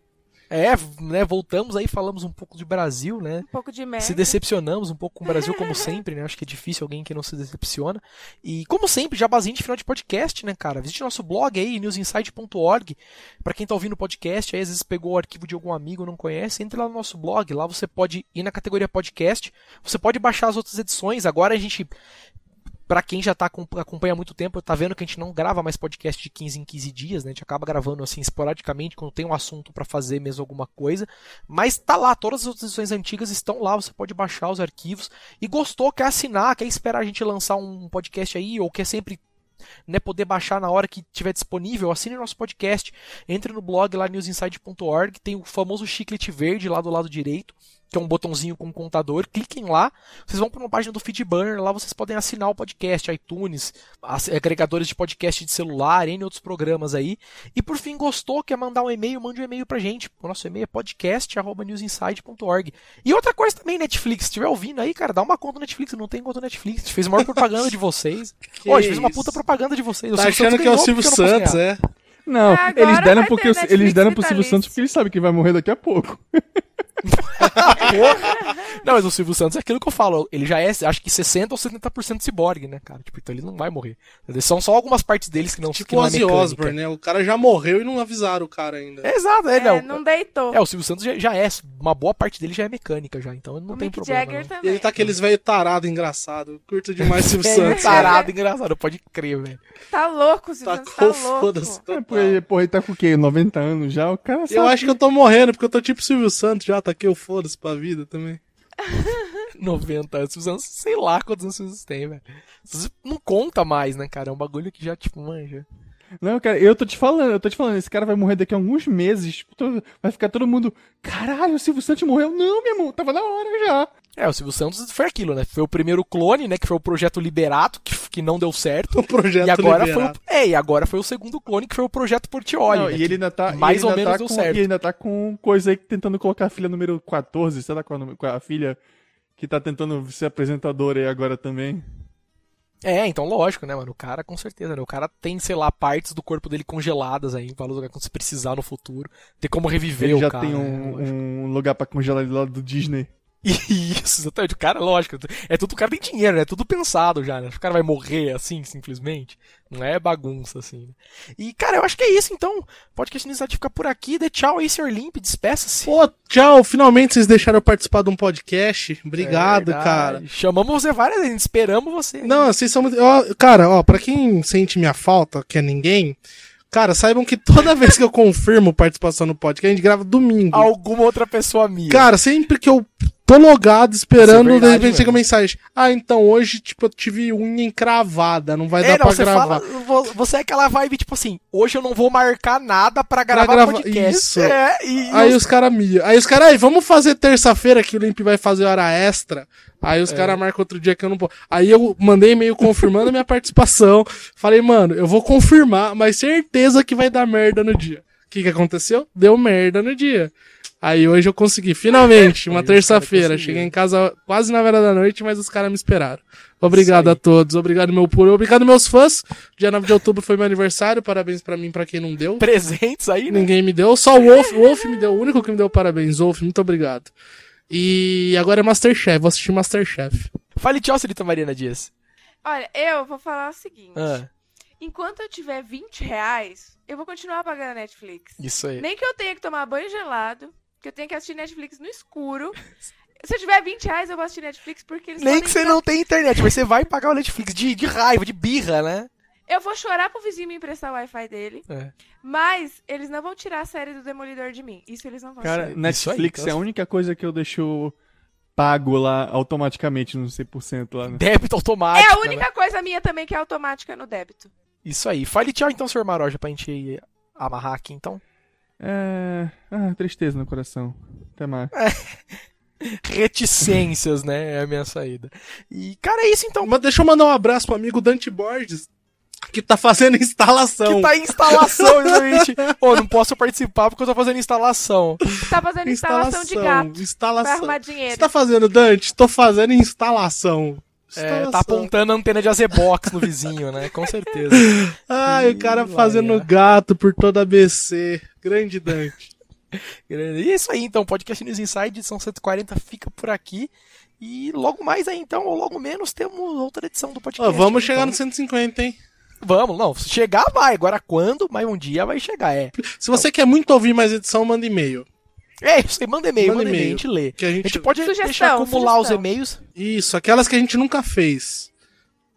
É, né, voltamos aí, falamos um pouco de Brasil, né? Um pouco de merda. Se decepcionamos um pouco com o Brasil, como sempre, né? Acho que é difícil alguém que não se decepciona. E, como sempre, jabazinho de final de podcast, né, cara? Visite nosso blog aí, newsinside.org. Pra quem tá ouvindo o podcast, aí às vezes pegou o arquivo de algum amigo não conhece, entre lá no nosso blog. Lá você pode ir na categoria podcast. Você pode baixar as outras edições. Agora a gente. Pra quem já tá, acom- acompanha há muito tempo, tá vendo que a gente não grava mais podcast de 15 em 15 dias, né? A gente acaba gravando assim esporadicamente quando tem um assunto pra fazer mesmo alguma coisa. Mas tá lá, todas as edições antigas estão lá, você pode baixar os arquivos. E gostou, quer assinar, quer esperar a gente lançar um podcast aí, ou quer sempre né, poder baixar na hora que tiver disponível, assine nosso podcast. Entre no blog lá newsinside.org, tem o famoso chiclete verde lá do lado direito, que é um botãozinho com um contador. Cliquem lá, vocês vão para uma página do Feedburner, lá vocês podem assinar o podcast, iTunes, agregadores de podcast de celular, N outros programas aí. E por fim, gostou, quer mandar um e-mail, mande um e-mail pra gente. O nosso e-mail é podcast.newsinside.org. E outra coisa também, Netflix, se estiver ouvindo aí, cara, dá uma conta no Netflix, não tem conta no Netflix. A gente fez a maior propaganda de vocês. Ô, a gente fez uma puta propaganda de vocês. Tá achando que é o Silvio Santos, é? Não, Agora eles deram porque eles deram pro Silvio. Santos porque eles sabem que vai morrer daqui a pouco. Não, mas o Silvio Santos é aquilo que eu falo. Ele já é, acho que 60 ou 70% ciborgue, né, cara? Tipo, então ele não vai morrer. São só algumas partes deles que não que Tipo não o é Ozzy mecânica. Osbourne, né? O cara já morreu e não avisaram o cara ainda. É exato, é, É, não. não deitou. É, o Silvio Santos já, já é, uma boa parte dele já é mecânica já, então não o tem Mick problema. Jagger não. também. Ele tá aqueles velho tarado engraçado. Eu Curto demais o Silvio Santos. tarado, engraçado, pode crer, velho. Tá louco, o Silvio Santos tá louco. foda-se. É, porra, porra, ele tá com o quê? 90 anos já? O cara sabe. Eu acho que eu tô morrendo, porque eu tô tipo Silvio Santos já, taquei o foda-se pra vida também. 90 anos, sei lá quantos anos Santos tem, velho. Não conta mais, né, cara? É um bagulho que já, tipo, manja. Não, cara, eu tô te falando, eu tô te falando, esse cara vai morrer daqui a alguns meses. tipo, vai ficar todo mundo. Caralho, o Silvio Santos morreu. Não, meu irmão, tava na hora já. É, o Silvio Santos foi aquilo, né? Foi o primeiro clone, né? Que foi o projeto Liberato, que, que não deu certo. O projeto e agora liberado. foi o, É, e agora foi o segundo clone, que foi o projeto Portioli. Não, né, e ele ainda tá. mais ele ou menos tá deu com, certo. E ainda tá com coisa aí tentando colocar a filha número 14, sei lá qual é qual é a filha que tá tentando ser apresentadora aí agora também. É, então lógico, né, mano? O cara, com certeza, né? O cara tem, sei lá, partes do corpo dele congeladas aí, para lugar quando se precisar no futuro. Tem como reviver Ele o já cara. tem né? um, um lugar pra congelar ele lá do Disney. Isso, exatamente. O cara, lógico, é tudo, o cara tem dinheiro, né? É tudo pensado já, né? O cara vai morrer assim, simplesmente. Não é bagunça, assim. né? E, cara, eu acho que é isso, então. Podcast Iniciativa fica por aqui. Dê tchau aí, Sr. Limp, despeça-se. Pô, tchau. Finalmente vocês deixaram eu participar de um podcast. Obrigado, É cara. Chamamos você várias vezes, esperamos você. Não, vocês são muito. ó, cara, ó, pra quem sente minha falta, que é ninguém, cara, saibam que toda vez que eu confirmo participação no podcast, a gente grava domingo. Alguma outra pessoa minha. Cara, sempre que eu tô logado esperando, é de repente chega mensagem. Ah, então hoje, tipo, eu tive unha encravada, não vai é, dar não, pra você gravar. fala. vo- Você é aquela vibe, tipo assim, hoje eu não vou marcar nada pra gravar gravar- podcast. isso. É, e, Aí os caras miam. Aí os caras, aí, vamos fazer terça-feira que o Limp vai fazer hora extra. Aí os caras marcam outro dia que eu não posso. Aí eu mandei e-mail confirmando a minha participação. Falei, mano, eu vou confirmar, mas certeza que vai dar merda no dia. O que que aconteceu? Deu merda no dia. Aí hoje eu consegui, finalmente, uma os caras terça-feira. Cheguei em casa quase na vera da noite, mas os caras me esperaram. Obrigado a todos, obrigado meu puro, obrigado meus fãs. Dia 9 de outubro foi meu aniversário, parabéns pra mim, pra quem não deu. presentes aí, né? Ninguém me deu, só o Wolf. O Wolf me deu, o único que me deu parabéns. Wolf, muito obrigado. E agora é Masterchef, vou assistir Masterchef. Fale tchau, Celita Marina Dias. Olha, eu vou falar o seguinte. Ah, Enquanto eu tiver 20 reais, eu vou continuar pagando a Netflix. isso aí. Nem que eu tenha que tomar banho gelado, que eu tenha que assistir Netflix no escuro. Se eu tiver 20 reais, eu vou assistir Netflix porque eles Nem podem que você não tenha internet, mas você vai pagar o Netflix de, de raiva, de birra, né? Eu vou chorar pro vizinho me emprestar o Wi-Fi dele, É. mas eles não vão tirar a série do Demolidor de mim. Isso eles não vão Cara, Netflix aí, é a única coisa que eu deixo pago lá automaticamente no 100% lá, né? Débito É automático. a né? única coisa minha também que é automática no débito. Isso aí. Fale tchau então, senhor Maroja, pra gente amarrar aqui então. É. Ah, tristeza no coração. Até mais. Reticências, né? É a minha saída. E, cara, é isso então. Mas deixa eu mandar um abraço pro amigo Dante Borges, que tá fazendo instalação. Que tá em instalação, exatamente. Ô, não posso participar porque eu tô fazendo instalação. Tá fazendo instalação, de gato pra Instalação. arrumar O que dinheiro. você tá fazendo, Dante? Tô fazendo instalação. É, tá apontando a antena de Azebox no vizinho, né? Com certeza. Ai, o cara fazendo Laia. gato por toda a BC. Grande Dante. E é isso aí, então. Podcast News Inside, edição 140, fica por aqui. E logo mais aí, então, ou logo menos, temos outra edição do podcast. vamos então. chegar no 150, hein? Vamos, não. Chegar, vai. Agora quando? Mas um dia vai chegar, é. Se você quer muito ouvir mais edição, manda e-mail. É, isso aí, manda e-mail, Manda manda e-mail, a gente lê. Que a A gente... gente pode Sugestão, deixar acumular os sugestão. e-mails. Isso, aquelas que a gente nunca fez.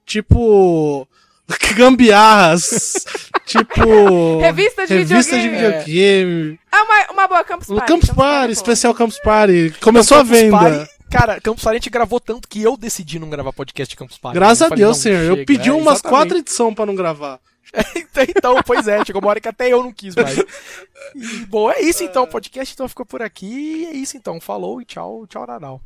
Tipo. Gambiarras. tipo. Revista de Revista de videogame. videogame. Ah, uma, uma boa Campus O Party. Campus Party, é especial Campus Party. Começou a Campus venda. Party- cara, Campus Party a gente gravou tanto que eu decidi não gravar podcast de Campus Party. Graças Eu a Deus, senhor. Eu chega. pedi É, umas exatamente. quatro edições pra não gravar. então, pois é, chegou uma hora que até eu não quis mais. E, bom, é isso então, o podcast então ficou por aqui. É isso então. Falou e tchau, tchau, Nadal.